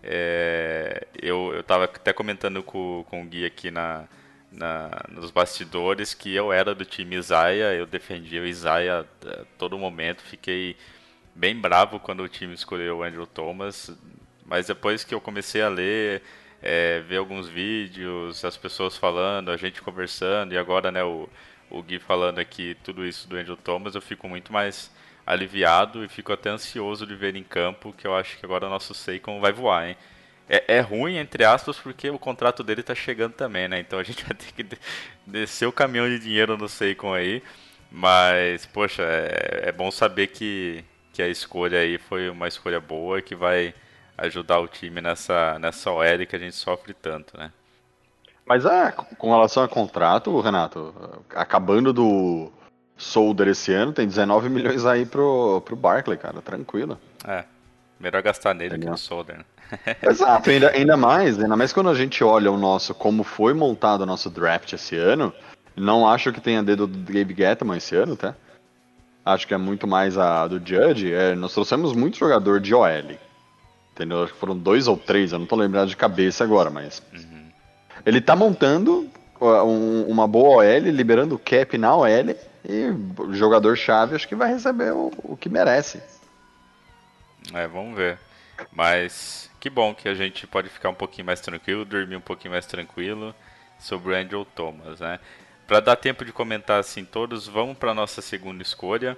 [SPEAKER 1] é, eu, eu tava até comentando com, com o Gui aqui na, na, nos bastidores que eu era do time Isaiah, eu defendia o Isaiah a todo momento, fiquei bem bravo quando o time escolheu o Andrew Thomas, mas depois que eu comecei a ler, é, ver alguns vídeos, as pessoas falando, a gente conversando, e agora né, o, o Gui falando aqui tudo isso do Andrew Thomas, eu fico muito mais aliviado e fico até ansioso de ver em campo, que eu acho que agora nosso Seikon vai voar, hein? É, é ruim, entre aspas, porque o contrato dele tá chegando também, né? Então a gente vai ter que de- descer o caminhão de dinheiro no Seikon aí. Mas, poxa, é, é bom saber que, que a escolha aí foi uma escolha boa que vai ajudar o time nessa, nessa OL que a gente sofre tanto, né?
[SPEAKER 5] Mas é, com relação a contrato, Renato, acabando do Solder esse ano, tem 19 milhões aí pro, pro Barkley, cara, tranquilo.
[SPEAKER 1] É, melhor gastar nele que no Solder, né?
[SPEAKER 5] Exato, ainda, ainda mais, ainda mais quando a gente olha o nosso, como foi montado o nosso draft esse ano, não acho que tenha dedo do Gabe Gettman esse ano, tá? Acho que é muito mais a do Judge. É, nós trouxemos muito jogador de OL. Entendeu? Acho que foram dois ou três, eu não tô lembrado de cabeça agora, mas. Ele tá montando um- uma boa OL, liberando o cap na OL, e o jogador-chave acho que vai receber o, o que merece.
[SPEAKER 1] É, vamos ver. Mas que bom que a gente pode ficar um pouquinho mais tranquilo, dormir um pouquinho mais tranquilo sobre o Andrew Thomas, né? Para dar tempo de comentar assim todos, vamos para nossa segunda escolha,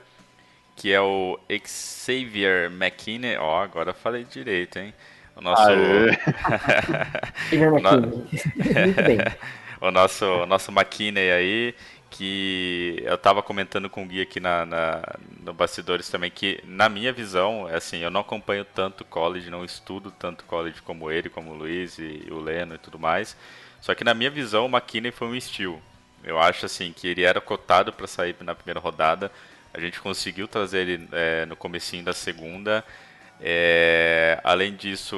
[SPEAKER 1] que é o Xavier McKinney. Ó, agora eu falei direito, hein? O nosso.
[SPEAKER 6] Xavier McKinney. Muito bem.
[SPEAKER 1] o nosso, o nosso McKinney aí, que eu tava comentando com o Gui aqui na, na, no Bastidores também, que na minha visão, é assim, eu não acompanho tanto college, não estudo tanto college como ele, como o Luiz e, o Leno e tudo mais. Só que na minha visão, o McKinney foi um estilo. Eu acho assim que ele era cotado para sair na primeira rodada. A gente conseguiu trazer ele é, no comecinho da segunda. É, além disso,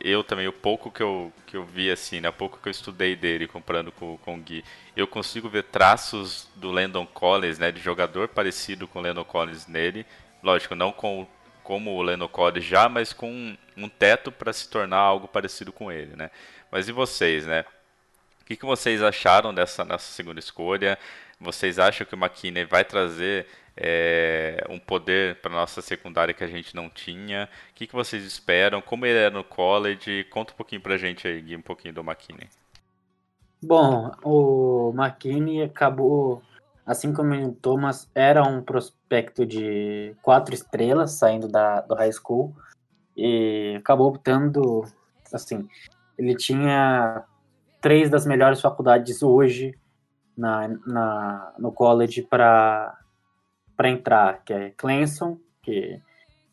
[SPEAKER 1] eu também, o pouco que eu, que eu vi, assim, né, o pouco que eu estudei dele, comparando com, com o Gui, eu consigo ver traços do Landon Collins, né, de jogador parecido com o Landon Collins nele. Lógico, não com, como o Landon Collins já, mas com um, um teto para se tornar algo parecido com ele, né. Mas e vocês, né? O que, que vocês acharam dessa, dessa segunda escolha? Vocês acham que o McKinney vai trazer é, um poder para nossa secundária que a gente não tinha. O que, que vocês esperam? Como ele era no college? Conta um pouquinho para a gente aí, Gui, um pouquinho do McKinney.
[SPEAKER 7] Bom, o McKinney acabou, assim como o Thomas, era um prospecto de quatro estrelas saindo da, do high school e acabou optando, assim, ele tinha três das melhores faculdades hoje na, na, no college para para entrar, que é Clemson, que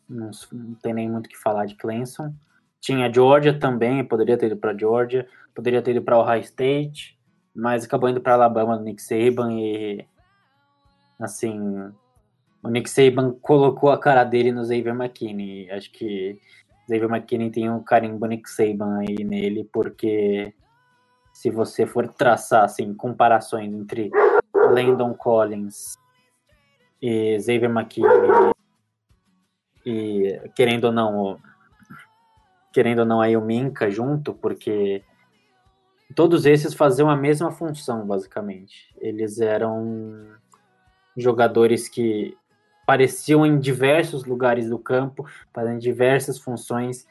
[SPEAKER 7] não, não, tem nem muito o que falar de Clemson. Tinha Georgia também, poderia ter ido para Georgia, poderia ter ido para Ohio State, mas acabou indo para Alabama do Nick Saban e assim, o Nick Saban colocou a cara dele no Xavier McKinney. Acho que Xavier McKinney tem um carimbo Nick Saban aí nele, porque se você for traçar assim comparações entre Landon Collins e Xavier McKinney e querendo ou não querendo ou não aí o Minka junto, porque todos esses faziam a mesma função basicamente. Eles eram jogadores que apareciam em diversos lugares do campo, fazendo diversas funções,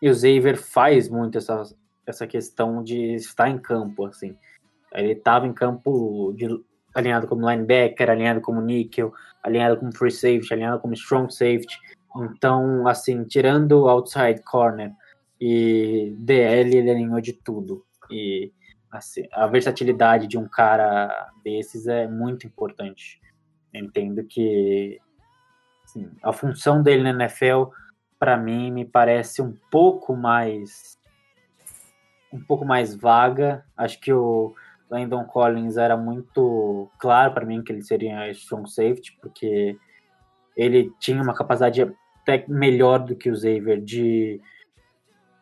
[SPEAKER 7] e o Xavier faz muito essa, essa questão de estar em campo, assim. Ele estava em campo de, alinhado como linebacker, alinhado como nickel, alinhado como free safety, alinhado como strong safety. Então, assim, tirando outside corner e DL, ele alinhou de tudo. E assim, a versatilidade de um cara desses é muito importante. Entendo que assim, a função dele na NFL, para mim, me parece um pouco mais um pouco mais vaga. Acho que o Landon Collins era muito claro para mim que ele seria strong safety, porque ele tinha uma capacidade até melhor do que o Xavier de,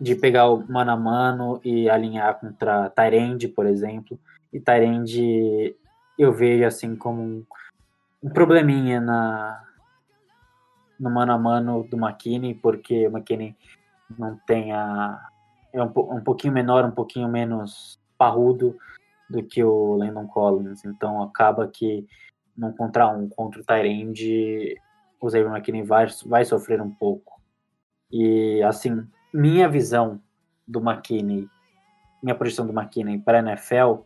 [SPEAKER 7] de pegar o mano a mano e alinhar contra Tyrande, por exemplo. E Tyrande eu vejo assim como um, um probleminha na, no mano a mano do McKinney, porque o McKinney não tem a. É um, um pouquinho menor, um pouquinho menos parrudo do que o Landon Collins. Então acaba que num contra um contra o Tyrande, o Xavier McKinney vai, vai sofrer um pouco. E assim, minha visão do McKinney, minha projeção do McKinney para a NFL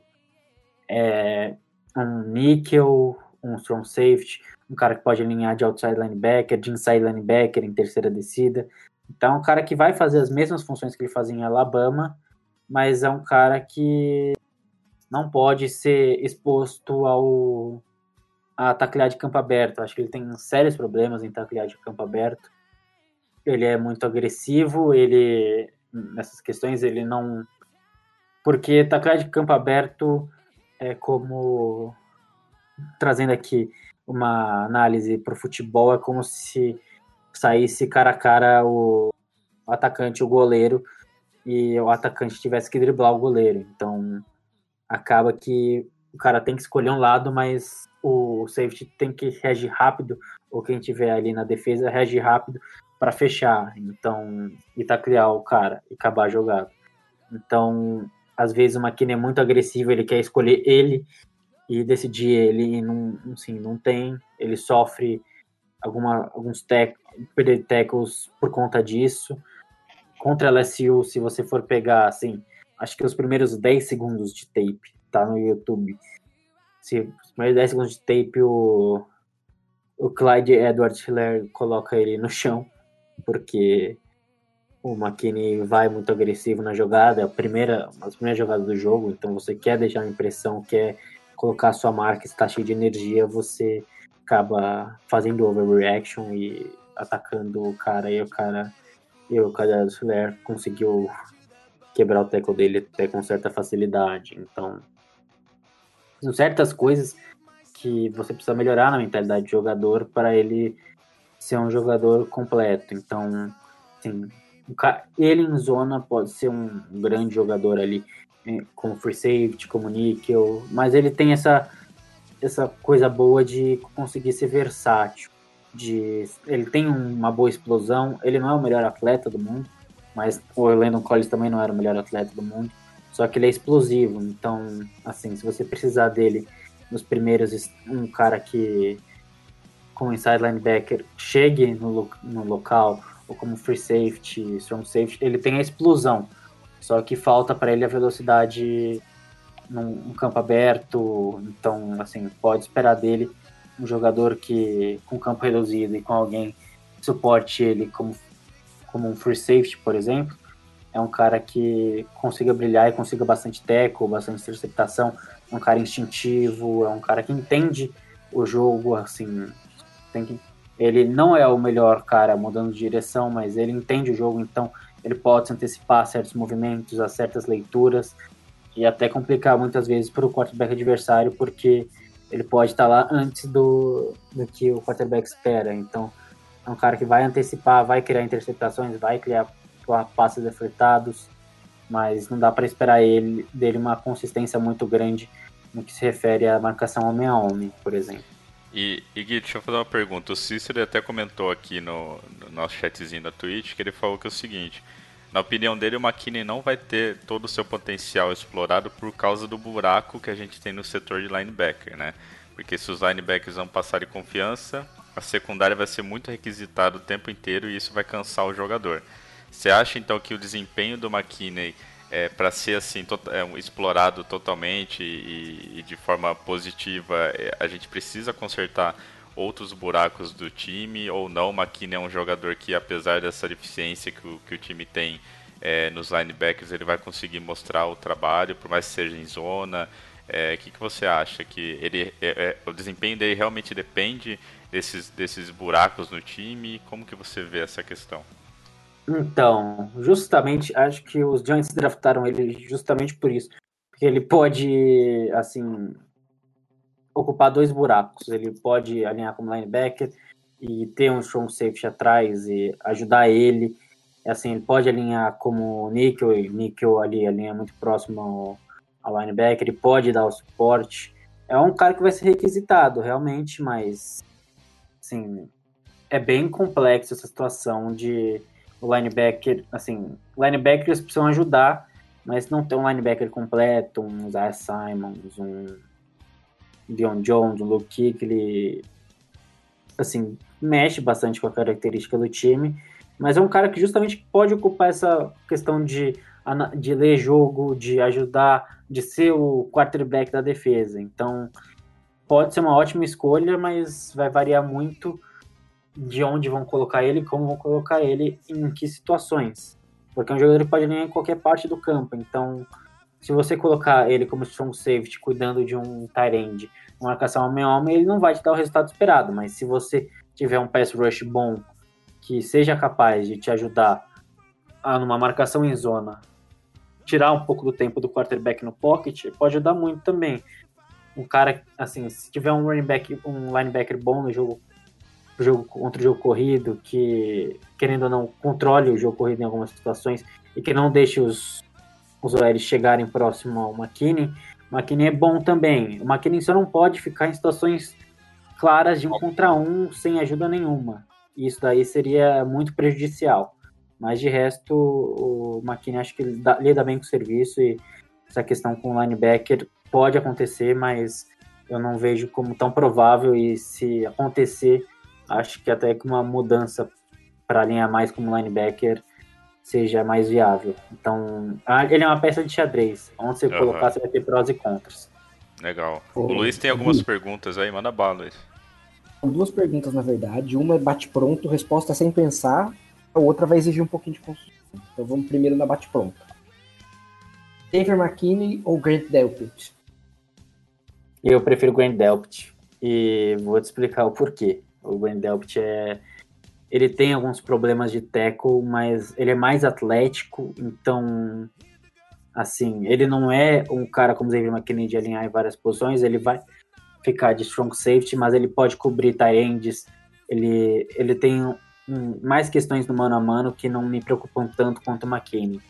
[SPEAKER 7] é um nickel, um strong safety, um cara que pode alinhar de outside linebacker, de inside linebacker em terceira descida. Então, é um cara que vai fazer as mesmas funções que ele fazia em Alabama, mas é um cara que não pode ser exposto ao a taclear de campo aberto. Acho que ele tem sérios problemas em taclear de campo aberto. Ele é muito agressivo, ele nessas questões ele não porque taclear de campo aberto é como trazendo aqui uma análise para o futebol é como se saísse cara a cara o atacante o goleiro e o atacante tivesse que driblar o goleiro. Então, acaba que o cara tem que escolher um lado, mas o safety tem que reagir rápido, ou quem tiver ali na defesa reagir rápido para fechar, então e criar o cara e acabar a jogada. Então, às vezes o McKinney é muito agressivo, ele quer escolher ele e decidir ele e não, assim, não tem, ele sofre alguma, alguns tec, tackles por conta disso. Contra a LSU, se você for pegar assim, acho que os primeiros 10 segundos de tape, tá no YouTube. Se os primeiros 10 segundos de tape, o, o Clyde Edwards Hiller coloca ele no chão, porque o McKinney vai muito agressivo na jogada, é a primeira, as primeiras jogadas do jogo, então você quer deixar a impressão, quer colocar sua marca, está cheio de energia, você acaba fazendo overreaction e atacando o cara e o cara e o cara do Flair conseguiu quebrar o tackle dele até com certa facilidade. Então, são certas coisas que você precisa melhorar na mentalidade de jogador para ele ser um jogador completo. Então, assim, ele em zona pode ser um grande jogador ali, eh, como free safety, como nickel, mas ele tem essa, essa coisa boa de conseguir ser versátil. De, ele tem uma boa explosão, ele não é o melhor atleta do mundo, mas o Landon Collins também não era o melhor atleta do mundo, só que ele é explosivo, então, assim, se você precisar dele nos primeiros, um cara que com inside linebacker chegue no, no local, ou como free safety, strong safety, ele tem a explosão. Só que falta para ele a velocidade num, num, campo aberto. Então, assim, pode esperar dele um jogador que com campo reduzido e com alguém que suporte ele como, como um free safety, por exemplo. É um cara que consiga brilhar e consiga bastante teco, bastante interceptação. É um cara instintivo, é um cara que entende o jogo, assim, que ele não é o melhor cara mudando de direção, mas ele entende o jogo, então ele pode se antecipar a certos movimentos, a certas leituras, e até complicar muitas vezes para o quarterback adversário, porque ele pode estar lá antes do, do que o quarterback espera. Então, é um cara que vai antecipar, vai criar interceptações, vai criar passes acertados, mas não dá para esperar ele, dele uma consistência muito grande no que se refere à marcação homem a homem, por exemplo.
[SPEAKER 1] E, e Gui, deixa eu fazer uma pergunta. O Cícero até comentou aqui no, no, nosso chatzinho da Twitch que ele falou que é o seguinte: na opinião dele, o McKinney não vai ter todo o seu potencial explorado por causa do buraco que a gente tem no setor de linebacker, né? Porque se os linebackers vão passar de confiança, a secundária vai ser muito requisitada o tempo inteiro e isso vai cansar o jogador. Você acha então que o desempenho do McKinney é, para ser assim to é, explorado totalmente e, e, de forma positiva, é, a gente precisa consertar outros buracos do time ou não? O McKinney é um jogador que, apesar dessa deficiência que o, que o time tem é, nos linebackers, ele vai conseguir mostrar o trabalho, por mais que seja em zona. O é, que, que você acha? Que ele, é, o desempenho dele realmente depende desses, desses buracos no time? Como que você vê essa questão?
[SPEAKER 7] Então, justamente, acho que os Giants draftaram ele justamente por isso. Porque ele pode, assim, ocupar dois buracos. Ele pode alinhar como linebacker e ter um strong safety atrás e ajudar ele. Assim, ele pode alinhar como nickel, e nickel ali alinha muito próximo ao, ao linebacker, ele pode dar o suporte. É um cara que vai ser requisitado, realmente, mas, assim, é bem complexo essa situação de o linebacker, assim, linebackers precisam ajudar, mas não tem um linebacker completo, um Isaiah Simons, um Dion Jones, um Luke Kuechly, assim, mexe bastante com a característica do time, mas é um cara que justamente pode ocupar essa questão de, de ler jogo, de ajudar, de ser o quarterback da defesa. Então, pode ser uma ótima escolha, mas vai variar muito de onde vão colocar ele, como vão colocar ele, em que situações. Porque é um jogador que pode ir em qualquer parte do campo. Então, se você colocar ele como strong safety, cuidando de um tight end, uma marcação homem a homem, ele não vai te dar o resultado esperado. Mas se você tiver um pass rush bom, que seja capaz de te ajudar a, numa marcação em zona, tirar um pouco do tempo do quarterback no pocket, pode ajudar muito também. Um cara, assim, se tiver um running back, um linebacker bom no jogo jogo contra o jogo corrido, que, querendo ou não, controle o jogo corrido em algumas situações e que não deixe os, os OLs chegarem próximo ao McKinney, o McKinney é bom também. O McKinney só não pode ficar em situações claras de um contra um sem ajuda nenhuma. Isso daí seria muito prejudicial. Mas de resto, o McKinney acho que lida bem com o serviço e essa questão com o linebacker pode acontecer, mas eu não vejo como tão provável e se acontecer, acho que até que uma mudança para alinhar mais como linebacker seja mais viável. Então, ele é uma peça de xadrez. Onde você uhum. colocar, você vai ter prós e contras.
[SPEAKER 1] Legal. O Luiz tem algumas perguntas aí, manda bala, Luiz.
[SPEAKER 6] São duas perguntas, na verdade. Uma é bate-pronto, resposta sem pensar. A outra vai exigir um pouquinho de construção. Então vamos primeiro na bate-pronto. David McKinney ou Grant Delpit?
[SPEAKER 7] Eu prefiro o Grant Delpit e vou te explicar o porquê. O Grant Delpit é ele tem alguns problemas de tackle, mas ele é mais atlético, então assim, ele não é um cara como Xavier McKinney de alinhar em várias posições, ele vai ficar de strong safety, mas ele pode cobrir tight ends, ele, ele tem um, mais questões no mano a mano que não me preocupam tanto quanto o McKinney.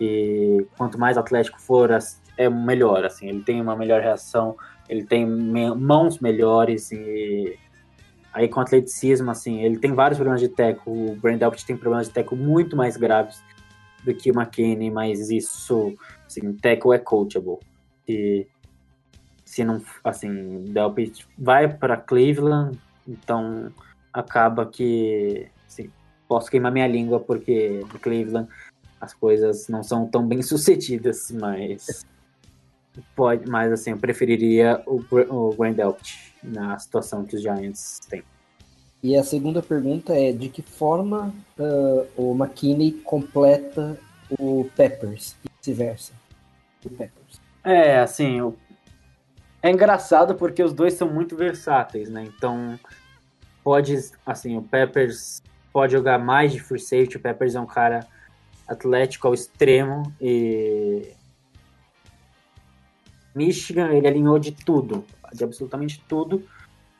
[SPEAKER 7] E quanto mais atlético for, é melhor, assim, ele tem uma melhor reação, ele tem mãos melhores e aí com atleticismo, assim, ele tem vários problemas de teco, o Brand Delpit tem problemas de teco muito mais graves do que o McKinney, mas isso, assim, teco é coachable. E se não, assim, Delpit vai para Cleveland, então acaba que, assim, posso queimar minha língua porque Cleveland as coisas não são tão bem sucedidas, mas pode, mas assim, eu preferiria o, o Grand Delpit na situação que os Giants têm.
[SPEAKER 6] E a segunda pergunta é de que forma uh, o McKinney completa o Peppers e vice-versa. O Peppers.
[SPEAKER 7] É, assim, o... é engraçado porque os dois são muito versáteis, né? Então, pode, assim, o Peppers pode jogar mais de free safety, o Peppers é um cara atlético ao extremo e Michigan ele alinhou de tudo, de absolutamente tudo,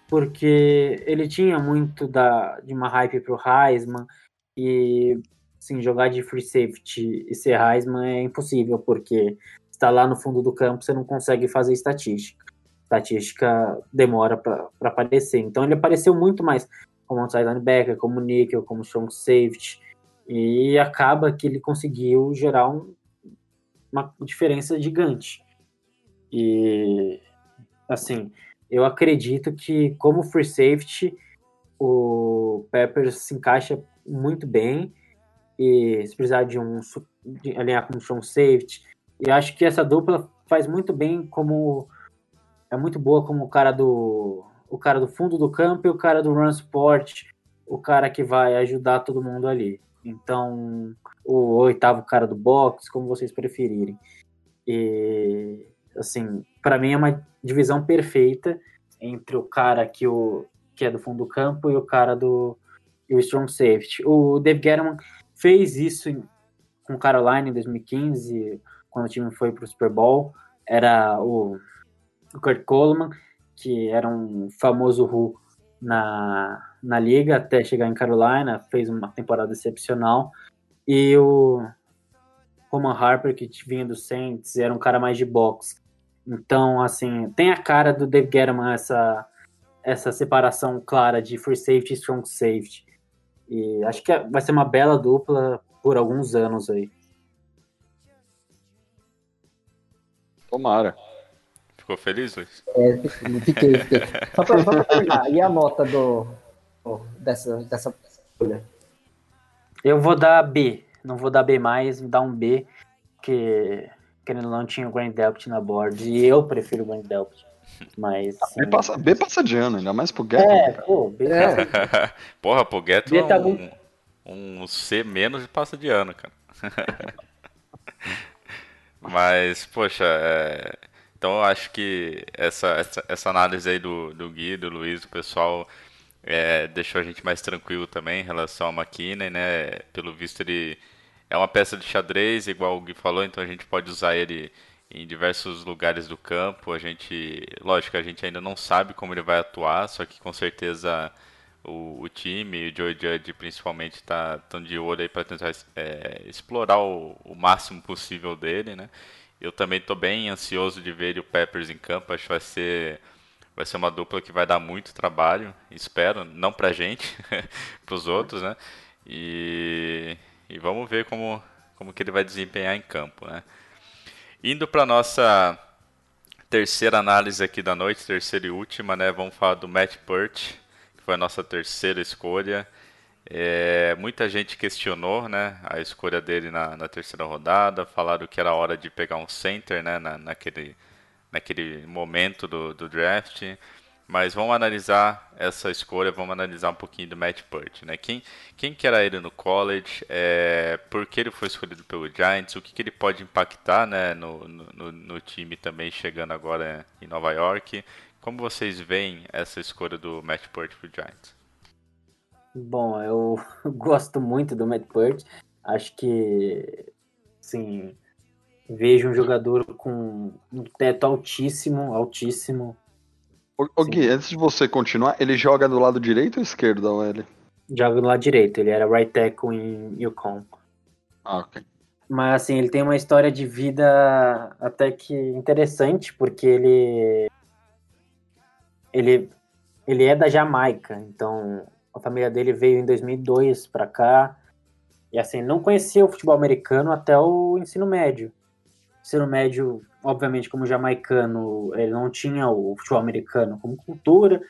[SPEAKER 7] porque ele tinha muito da, de uma hype pro Heisman e assim, jogar de free safety e ser Heisman é impossível, porque está lá no fundo do campo, você não consegue fazer estatística. Estatística demora para aparecer. Então ele apareceu muito mais como outside linebacker, como nickel, como strong safety, e acaba que ele conseguiu gerar um, uma diferença gigante. E, assim, eu acredito que, como free safety, o Peppers se encaixa muito bem. E se precisar de um de alinhar com um strong safety, e acho que essa dupla faz muito bem como é muito boa como o cara do o cara do fundo do campo e o cara do run support, o cara que vai ajudar todo mundo ali. Então, o oitavo cara do box, como vocês preferirem. E, assim, para mim é uma divisão perfeita entre o cara que, o, que é do fundo do campo e o cara do e o strong safety. O Dave Gettleman fez isso em, com Carolina em 2015, quando o time foi para o Super Bowl. Era o, o Kurt Coleman, que era um famoso Who na, na liga até chegar em Carolina, fez uma temporada excepcional. E o Roman Harper, que vinha do Saints, era um cara mais de boxe. Então, assim, tem a cara do Dave Gettleman essa, essa separação clara de free safety e strong safety. E acho que vai ser uma bela dupla por alguns anos aí.
[SPEAKER 5] Tomara.
[SPEAKER 1] Ficou feliz, Luiz?
[SPEAKER 6] É, fiquei, fiquei. Só pra, só pra terminar, e a nota do, dessa, dessa escolha?
[SPEAKER 7] Eu vou dar B. Não vou dar B mais, vou dar um B, porque querendo ou não tinha o Grand Delpit na board. E eu prefiro o Grand Delpit. Mas.
[SPEAKER 5] B, passa, B passa de ano, ainda mais pro Ghetto.
[SPEAKER 7] É, pô, B
[SPEAKER 1] é. Porra, pro Ghetto
[SPEAKER 7] B tá
[SPEAKER 1] um, um C menos passa de ano, cara. Mas, poxa, é, então eu acho que essa, essa, essa análise aí do, do Gui, do Luiz, do pessoal, é, deixou a gente mais tranquilo também em relação ao McKinney, né? Pelo visto ele é uma peça de xadrez, igual o Gui falou, então a gente pode usar ele em diversos lugares do campo. A gente, lógico, a gente ainda não sabe como ele vai atuar, só que com certeza o, o time, o Joe Judge principalmente, está tão de olho aí para tentar é, explorar o, o máximo possível dele, né? Eu também estou bem ansioso de ver o Peppers em campo. Acho que vai ser vai ser uma dupla que vai dar muito trabalho, espero, não pra gente, pros outros, né? E, e vamos ver como, como que ele vai desempenhar em campo, né? Indo para nossa terceira análise aqui da noite, terceira e última, né? Vamos falar do Matt Pert, que foi a nossa terceira escolha. É, muita gente questionou né, a escolha dele na, na, terceira rodada, falaram que era hora de pegar um center né, na, naquele, naquele momento do, do draft. Mas vamos analisar essa escolha, vamos analisar um pouquinho do Matt Purt, né? Quem, quem que era ele no college, é, por que ele foi escolhido pelo Giants, o que, que ele pode impactar né, no, no, no time também chegando agora em Nova York. Como vocês veem essa escolha do Matt para o Giants?
[SPEAKER 7] Bom, eu gosto muito do Matt Purt. Acho que, sim, vejo um jogador com um teto altíssimo, altíssimo.
[SPEAKER 5] O, Gui, antes de você continuar, ele joga do lado direito ou esquerdo da OL?
[SPEAKER 7] Joga do lado direito, ele era right tackle em Yukon.
[SPEAKER 5] Ah, ok.
[SPEAKER 7] Mas assim, ele tem uma história de vida até que interessante, porque ele ele ele é da Jamaica, então a família dele veio em 2002 para cá e assim não conhecia o futebol americano até o ensino médio. Ensino médio, obviamente, como jamaicano, ele não tinha o futebol americano como cultura,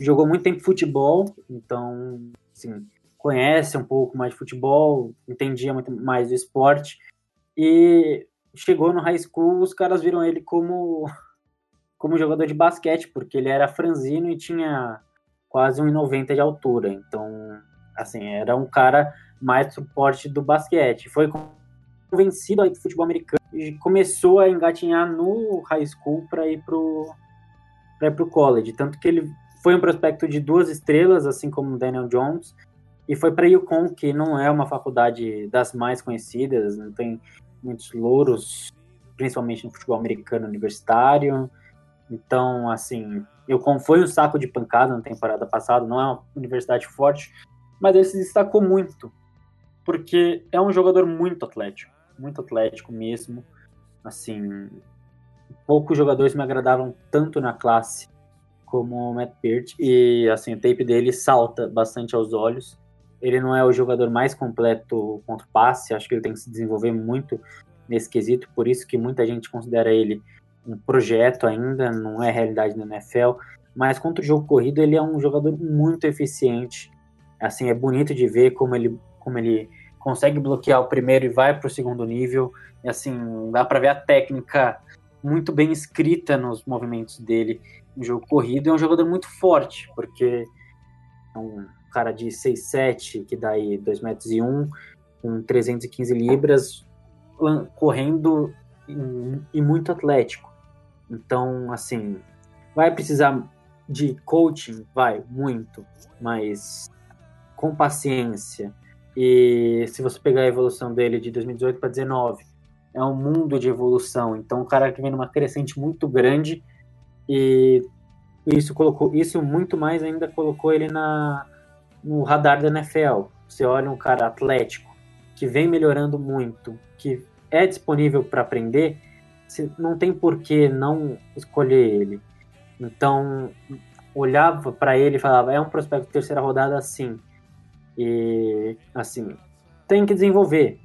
[SPEAKER 7] jogou muito tempo futebol, então assim, conhece um pouco mais de futebol, entendia muito mais do esporte e chegou no high school, os caras viram ele como como jogador de basquete, porque ele era franzino e tinha quase 1,90 de altura. Então, assim, era um cara mais suporte do basquete. Foi convencido aí do futebol americano começou a engatinhar no high school para ir pro para pro college, tanto que ele foi um prospecto de duas estrelas, assim como Daniel Jones, e foi para Yukon, que não é uma faculdade das mais conhecidas, não tem muitos louros, principalmente no futebol americano universitário. Então, assim, Yukon foi um saco de pancada na temporada passada, não é uma universidade forte, mas ele se destacou muito, porque é um jogador muito atlético, muito atlético mesmo. Assim, poucos jogadores me agradavam tanto na classe como o Matt Peart, e assim, o tape dele salta bastante aos olhos. Ele não é o jogador mais completo contra o passe, acho que ele tem que se desenvolver muito nesse quesito, por isso que muita gente considera ele um projeto ainda, não é realidade na NFL, mas contra o jogo corrido ele é um jogador muito eficiente. Assim, é bonito de ver como ele, como ele consegue bloquear o primeiro e vai para o segundo nível. E assim, dá para ver a técnica muito bem escrita nos movimentos dele no jogo corrido. É um jogador muito forte, porque é um cara de 6'7", que dá aí 2 metros e 1, com 315 libras, correndo e muito atlético. Então, assim, vai precisar de coaching? Vai, muito, mas com paciência. E se você pegar a evolução dele de 2018 para 2019, é um mundo de evolução. Então, o cara que vem numa crescente muito grande e isso colocou, isso muito mais ainda colocou ele na no radar da NFL. Você olha um cara atlético que vem melhorando muito, que é disponível para aprender, não tem por que não escolher ele. Então, olhava para ele e falava: é um prospecto de terceira rodada, sim. E, assim, tem que desenvolver,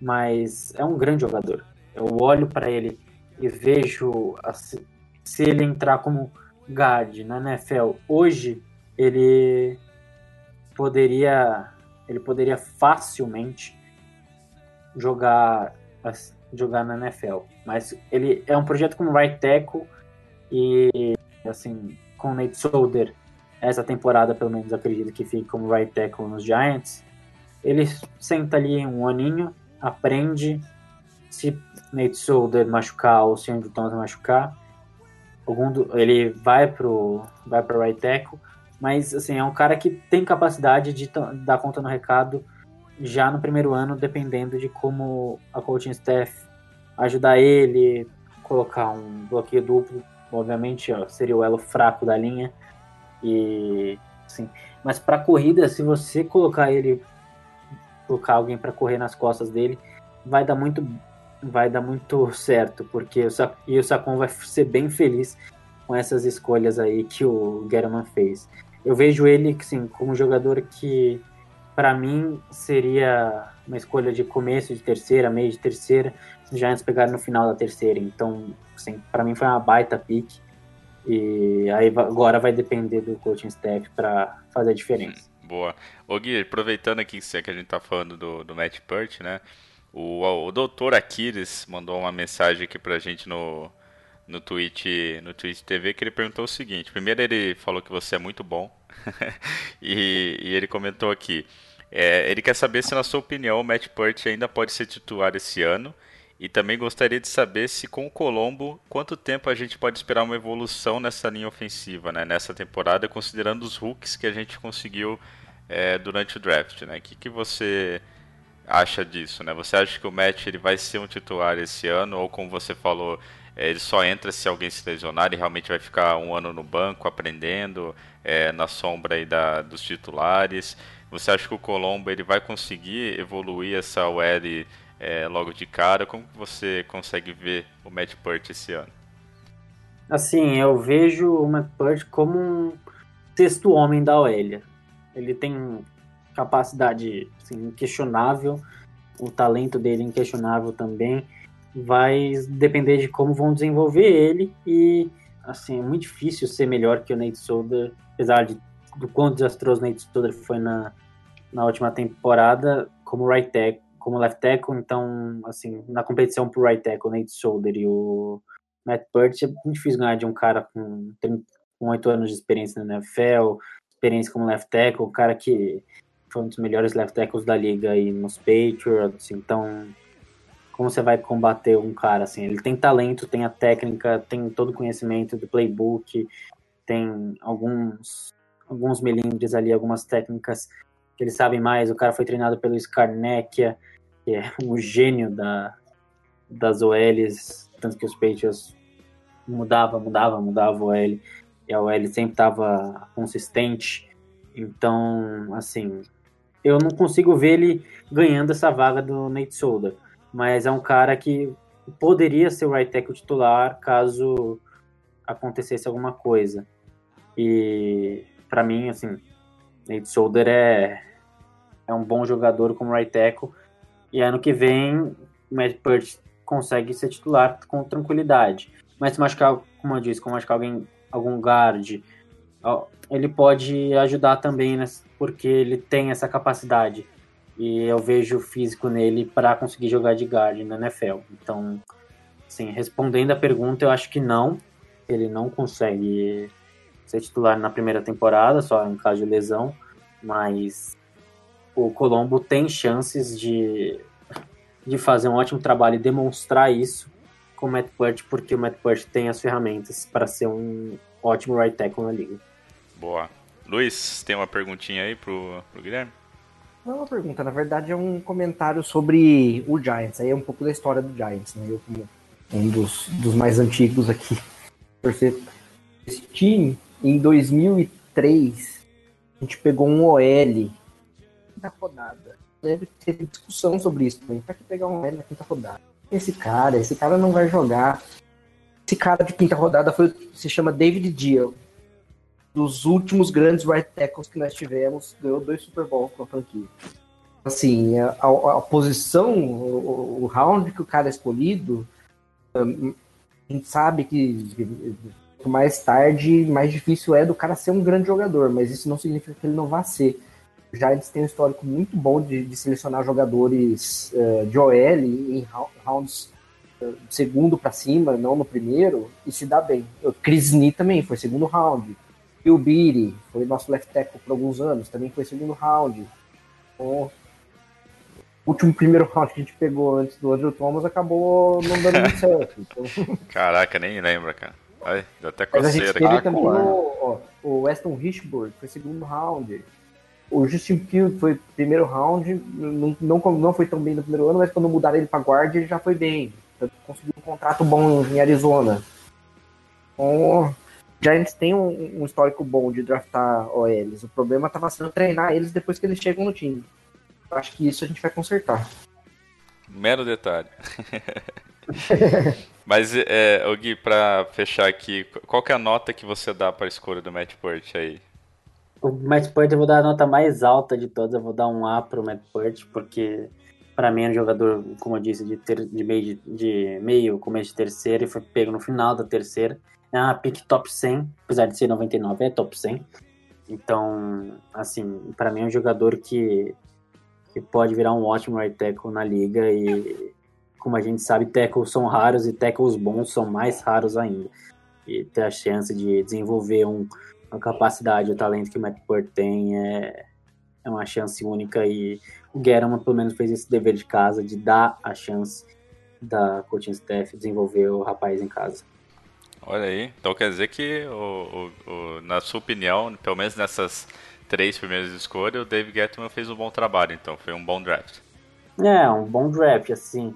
[SPEAKER 7] mas é um grande jogador. Eu olho para ele e vejo assim, se ele entrar como guard na NFL hoje, ele poderia ele poderia facilmente jogar jogar na NFL. Mas ele é um projeto como right tackle e, assim, com Nate Solder, essa temporada, pelo menos, acredito que fique como right tackle nos Giants. Ele senta ali um aninho, aprende. Se Nate Solder machucar ou se Andrew Thomas machucar, algum do, ele vai pro, vai pro right tackle. Mas, assim, é um cara que tem capacidade de dar conta no recado já no primeiro ano, dependendo de como a coaching staff ajudar ele, colocar um bloqueio duplo, obviamente ó, seria o elo fraco da linha. E assim, mas para corrida, se você colocar ele, colocar alguém para correr nas costas dele, vai dar muito vai dar muito certo, porque o e o Sacon vai ser bem feliz com essas escolhas aí que o German fez. Eu vejo ele assim, como um jogador que para mim seria uma escolha de começo de terceira, meio de terceira, os Giants pegaram no final da terceira. Então, assim, para mim foi uma baita pick. E aí agora vai depender do coaching staff para fazer a diferença.
[SPEAKER 1] Hum, boa. Ô Gui, aproveitando aqui que a gente tá falando do, do Matt Pert, né? O, o doutor Aquiles mandou uma mensagem aqui pra gente no, no Twitch, no Twitch TV que ele perguntou o seguinte. Primeiro ele falou que você é muito bom. e, e, ele comentou aqui. É, ele quer saber se, na sua opinião, o Matt Purt ainda pode ser titular esse ano. E também gostaria de saber se com o Colombo, quanto tempo a gente pode esperar uma evolução nessa linha ofensiva, né, nessa temporada, considerando os hooks que a gente conseguiu é, durante o draft. Né? O que, que você acha disso? Né? Você acha que o Matt ele vai ser um titular esse ano? Ou como você falou, é, ele só entra se alguém se lesionar e realmente vai ficar um ano no banco aprendendo é, na sombra aí da, dos titulares? Você acha que o Colombo ele vai conseguir evoluir essa OL é, logo de cara? Como você consegue ver o Matt Purt esse ano?
[SPEAKER 7] Assim, eu vejo o Matt Purt como um sexto homem da OL. Ele tem capacidade assim, inquestionável, o talento dele inquestionável também. Vai depender de como vão desenvolver ele e assim, é muito difícil ser melhor que o Nate Solder, apesar de do quão desastroso o Nate Solder foi na, na última temporada como right tackle, como left tackle, então, assim, na competição pro right tackle, o Nate Solder e o Matt Burt, é muito difícil ganhar de um cara com, com 8 anos de experiência na NFL, experiência como left tackle, o cara que foi um dos melhores left tackles da liga aí nos Patriots, então como você vai combater um cara assim? Ele tem talento, tem a técnica, tem todo o conhecimento do playbook, tem alguns alguns melindres ali, algumas técnicas que eles sabem mais. O cara foi treinado pelo Skarnekia, que é um gênio da, das OLs, tanto que os Patriots mudava, mudava, mudava o OL, e a OL sempre estava consistente. Então, assim, eu não consigo ver ele ganhando essa vaga do Nate Solder, mas é um cara que poderia ser o right tackle titular caso acontecesse alguma coisa. E para mim, assim, Nate Solder é, é um bom jogador como right tackle. E ano que vem, o Matt Purt consegue ser titular com tranquilidade. Mas se machucar, como eu disse, como machucar alguém, algum guard, ele pode ajudar também, né, porque ele tem essa capacidade. E eu vejo físico nele para conseguir jogar de guard na NFL. Então, assim, respondendo a pergunta, eu acho que não. Ele não consegue ser titular na primeira temporada, só em caso de lesão, mas o Colombo tem chances de, de fazer um ótimo trabalho e demonstrar isso com o Matt Purt, porque o Matt Purt tem as ferramentas para ser um ótimo right tackle na liga.
[SPEAKER 1] Boa. Luiz, tem uma perguntinha aí pro, pro Guilherme?
[SPEAKER 6] Não é uma pergunta, na verdade é um comentário sobre o Giants. Aí é um pouco da história do Giants, né? Eu como um dos, dos mais antigos aqui. Esse time em 2003, a gente pegou um OL na rodada. Deve ter discussão sobre isso também. Pra que pegar um OL na quinta rodada? Esse cara, esse cara não vai jogar. Esse cara de quinta rodada foi, se chama David Deal. Dos últimos grandes right tackles que nós tivemos, ganhou dois Super Bowls com a franquia. Assim, a, a, a posição, o, o, round que o cara é escolhido, hum, a gente sabe que mais tarde, mais difícil é do cara ser um grande jogador, mas isso não significa que ele não vá ser. O Giants tem um histórico muito bom de, de selecionar jogadores uh, de OL em rounds uh, segundo para cima, não no primeiro, e se dá bem. O Chris Nee também foi segundo round. Bill Beatty foi nosso left tackle por alguns anos, também foi segundo round. O último primeiro round que a gente pegou antes do Andrew Thomas acabou não dando muito certo. Então...
[SPEAKER 1] Caraca, nem lembra, cara. Ai, dá até coceira
[SPEAKER 6] gente teve
[SPEAKER 1] aqui.
[SPEAKER 6] também o, ó, o Weston Richburg, foi segundo round. O Justin Field foi primeiro round, não, não, não foi tão bem no primeiro ano, mas quando mudaram ele para guarda, ele já foi bem. Conseguiu um contrato bom em Arizona. Então, Giants tem um, um histórico bom de draftar OLs. O problema estava sendo treinar eles depois que eles chegam no time. Eu acho que isso a gente vai consertar.
[SPEAKER 1] Mero detalhe. Mas, é, Gui, pra fechar aqui, qual que é a nota que você dá para a escolha do Matt Purt aí?
[SPEAKER 7] O Matt Purt eu vou dar a nota mais alta de todas, eu vou dar um A pro Matt Purt, porque para mim é um jogador, como eu disse, de, ter, de, meio, de meio, começo de terceira, e foi pego no final da terceira. É uma pick top 100, apesar de ser 99, é top 100. Então, assim, para mim é um jogador que, que pode virar um ótimo right tackle na liga e como a gente sabe, tackles são raros e tackles bons são mais raros ainda. E ter a chance de desenvolver um, uma capacidade, o talento que o Matt Burke tem é, é uma chance única e o Guerrero pelo menos fez esse dever de casa de dar a chance da coaching staff desenvolver o rapaz em casa.
[SPEAKER 1] Olha aí, então quer dizer que, o, o, o, na sua opinião, pelo menos nessas três primeiras escolhas, o Dave Gettman fez um bom trabalho, então foi um bom draft.
[SPEAKER 7] É, um bom draft, assim.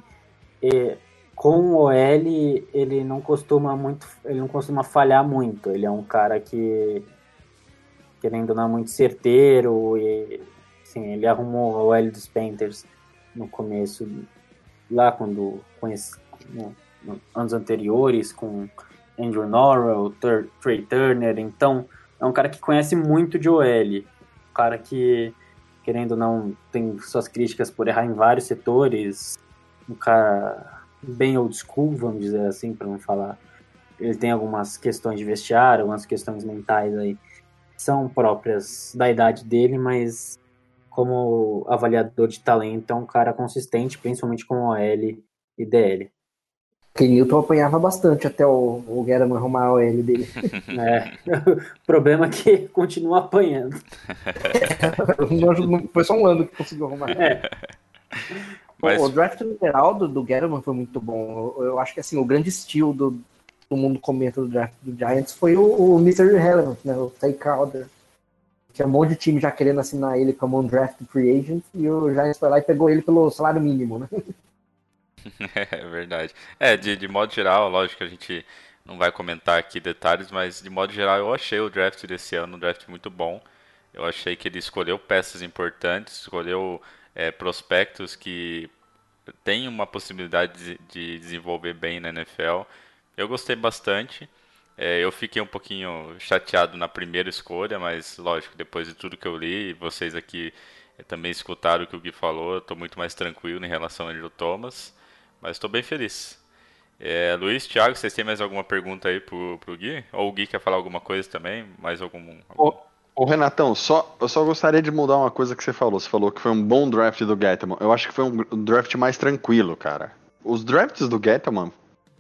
[SPEAKER 7] E, com o OL, ele não costuma muito, ele não costuma falhar muito. Ele é um cara que, querendo não, é muito certeiro e, ele arrumou o OL dos Panthers no começo, lá quando conheci, no, no, anos anteriores, com Andrew Norrell, Trey Turner, então é um cara que conhece muito de OL, um cara que, querendo ou não, tem suas críticas por errar em vários setores, um cara bem old school, vamos dizer assim, para não falar. Ele tem algumas questões de vestiário, algumas questões mentais aí, são próprias da idade dele, mas como avaliador de talento é um cara consistente, principalmente com OL e DL.
[SPEAKER 6] Kenilton apanhava bastante até o, o Guerra arrumar o L dele.
[SPEAKER 7] É. O problema é que continua apanhando.
[SPEAKER 6] Não foi só um ano que conseguiu arrumar. É. Mas... O draft literal do, do Guerrero foi muito bom. Eu, eu, acho que assim, o grande estilo do, do mundo comenta do draft do Giants foi o, o Mr. Irrelevant, né? O Tay Crowder. Tinha um monte de time já querendo assinar ele como um draft free agent e o Giants foi lá e pegou ele pelo salário mínimo, né?
[SPEAKER 1] É verdade. É, de, de modo geral, lógico que a gente não vai comentar aqui detalhes, mas de modo geral eu achei o draft desse ano um draft muito bom. Eu achei que ele escolheu peças importantes, escolheu é, prospectos que têm uma possibilidade de, de, desenvolver bem na NFL. Eu gostei bastante. É, eu fiquei um pouquinho chateado na primeira escolha, mas lógico, depois de tudo que eu li, vocês aqui é, também escutaram o que o Gui falou, eu estou muito mais tranquilo em relação ao Andrew Thomas. Mas estou bem feliz. É, Luiz, Thiago, vocês têm mais alguma pergunta aí pro, pro Gui? Ou o Gui quer falar alguma coisa também? Mais algum.
[SPEAKER 5] Ô, ô, Renatão, só, eu só gostaria de mudar uma coisa que você falou. Você falou que foi um bom draft do Gettman. Eu acho que foi um draft mais tranquilo, cara. Os drafts do Gettman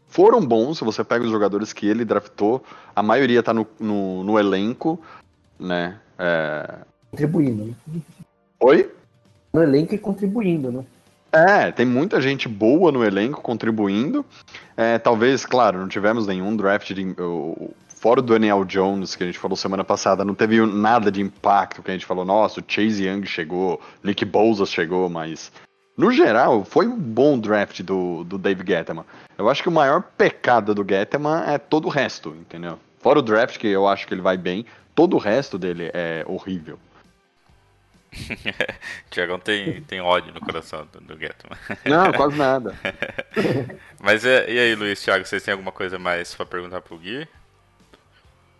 [SPEAKER 5] foram bons. Se você pega os jogadores que ele draftou, a maioria tá no, no, no elenco, né? É...
[SPEAKER 6] Contribuindo, né?
[SPEAKER 5] Oi?
[SPEAKER 6] No elenco e contribuindo, né?
[SPEAKER 5] É, tem muita gente boa no elenco contribuindo. É, talvez, claro, não tivemos nenhum draft de. Uh, fora o Daniel Jones, que a gente falou semana passada, não teve nada de impacto que a gente falou, nossa, o Chase Young chegou, Nick Bosa chegou, mas. No geral, foi um bom draft do, do Dave Gettman. Eu acho que o maior pecado do Gettman é todo o resto, entendeu? Fora o draft, que eu acho que ele vai bem, todo o resto dele é horrível.
[SPEAKER 1] Tiagão tem, tem ódio no coração do, do Gueto.
[SPEAKER 5] Não, quase nada.
[SPEAKER 1] Mas é, e aí, Luiz, Thiago, vocês têm alguma coisa mais para perguntar pro Gui?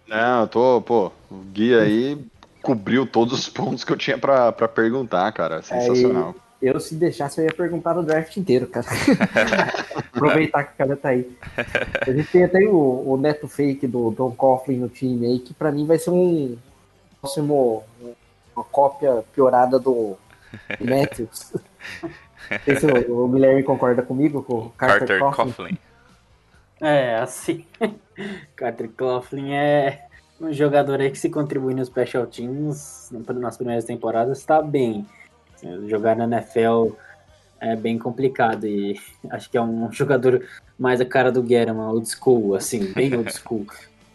[SPEAKER 5] Não, eu tô, pô, o Gui aí cobriu todos os pontos que eu tinha para perguntar, cara. Sensacional.
[SPEAKER 6] Aí, eu, se deixasse, eu ia perguntar o draft inteiro, cara. Aproveitar que o cara tá aí. A gente tem até o, o neto fake do Don Coughlin no time aí, que para mim vai ser um próximo uma cópia piorada do Matthews. Não se o, o Guilherme concorda comigo, com o Carter, Carter Coughlin.
[SPEAKER 7] É, assim. Carter Coughlin é um jogador aí que se contribui nos special teams nas primeiras temporadas está bem. Jogar na NFL é bem complicado e acho que é um jogador mais a cara do Guerra, old school, assim, bem old school.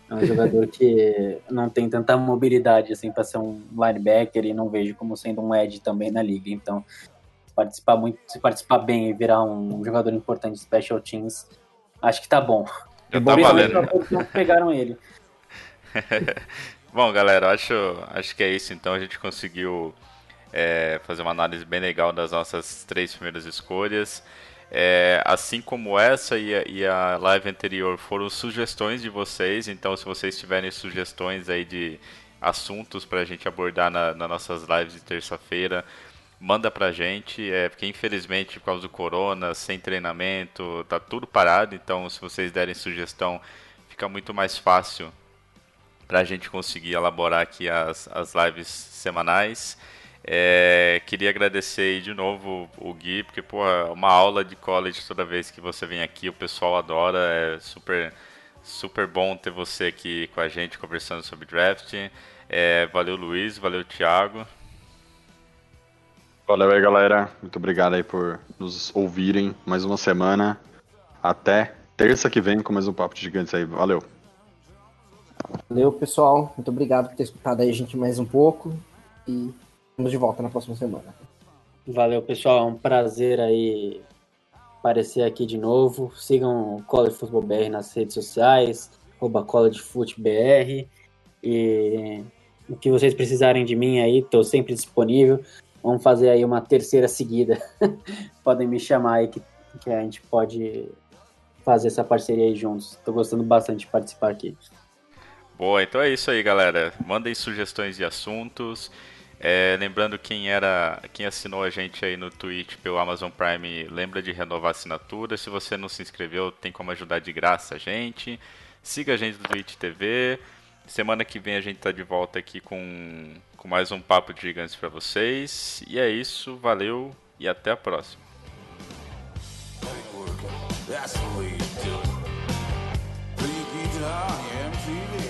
[SPEAKER 7] É um jogador que não tem tanta mobilidade assim para ser um linebacker e não vejo como sendo um edge também na liga. Então, participar muito, se participar bem e virar um jogador importante de special teams, acho que tá bom.
[SPEAKER 1] Já tá valendo.
[SPEAKER 7] Não pegaram ele.
[SPEAKER 1] bom, galera, acho, acho que é isso. Então a gente conseguiu é, fazer uma análise bem legal das nossas três primeiras escolhas. É, assim como essa e a, e a, live anterior foram sugestões de vocês, então se vocês tiverem sugestões aí de assuntos para a gente abordar na, nas nossas lives de terça-feira, manda pra gente, é, porque infelizmente por causa do corona, sem treinamento, tá tudo parado, então se vocês derem sugestão, fica muito mais fácil para a gente conseguir elaborar aqui as, as lives semanais. É, queria agradecer de novo o Gui, porque, pô, é uma aula de college toda vez que você vem aqui, o pessoal adora, é super, super bom ter você aqui com a gente conversando sobre draft. É, valeu, Luiz, valeu, Thiago.
[SPEAKER 5] Valeu aí, galera. Muito obrigado aí por nos ouvirem mais uma semana. Até terça que vem com mais um Papo de Gigantes aí. Valeu.
[SPEAKER 6] Valeu, pessoal. Muito obrigado por ter escutado aí a gente mais um pouco. E estamos de volta na próxima semana.
[SPEAKER 7] Valeu, pessoal. É um prazer aí aparecer aqui de novo. Sigam o College Football BR nas redes sociais, arroba BR. E o que vocês precisarem de mim aí, estou sempre disponível. Vamos fazer aí uma terceira seguida. Podem me chamar aí que, que a gente pode fazer essa parceria aí juntos. Estou gostando bastante de participar aqui.
[SPEAKER 1] Boa, então é isso aí, galera. Mandem sugestões de assuntos. É, lembrando quem era, quem assinou a gente aí no Twitch pelo Amazon Prime, lembra de renovar a assinatura. Se você não se inscreveu, tem como ajudar de graça a gente. Siga a gente no Twitch TV. Semana que vem a gente tá de volta aqui com, com mais um papo de gigantes para vocês. E é isso, valeu e até a próxima. That's you do. MTV.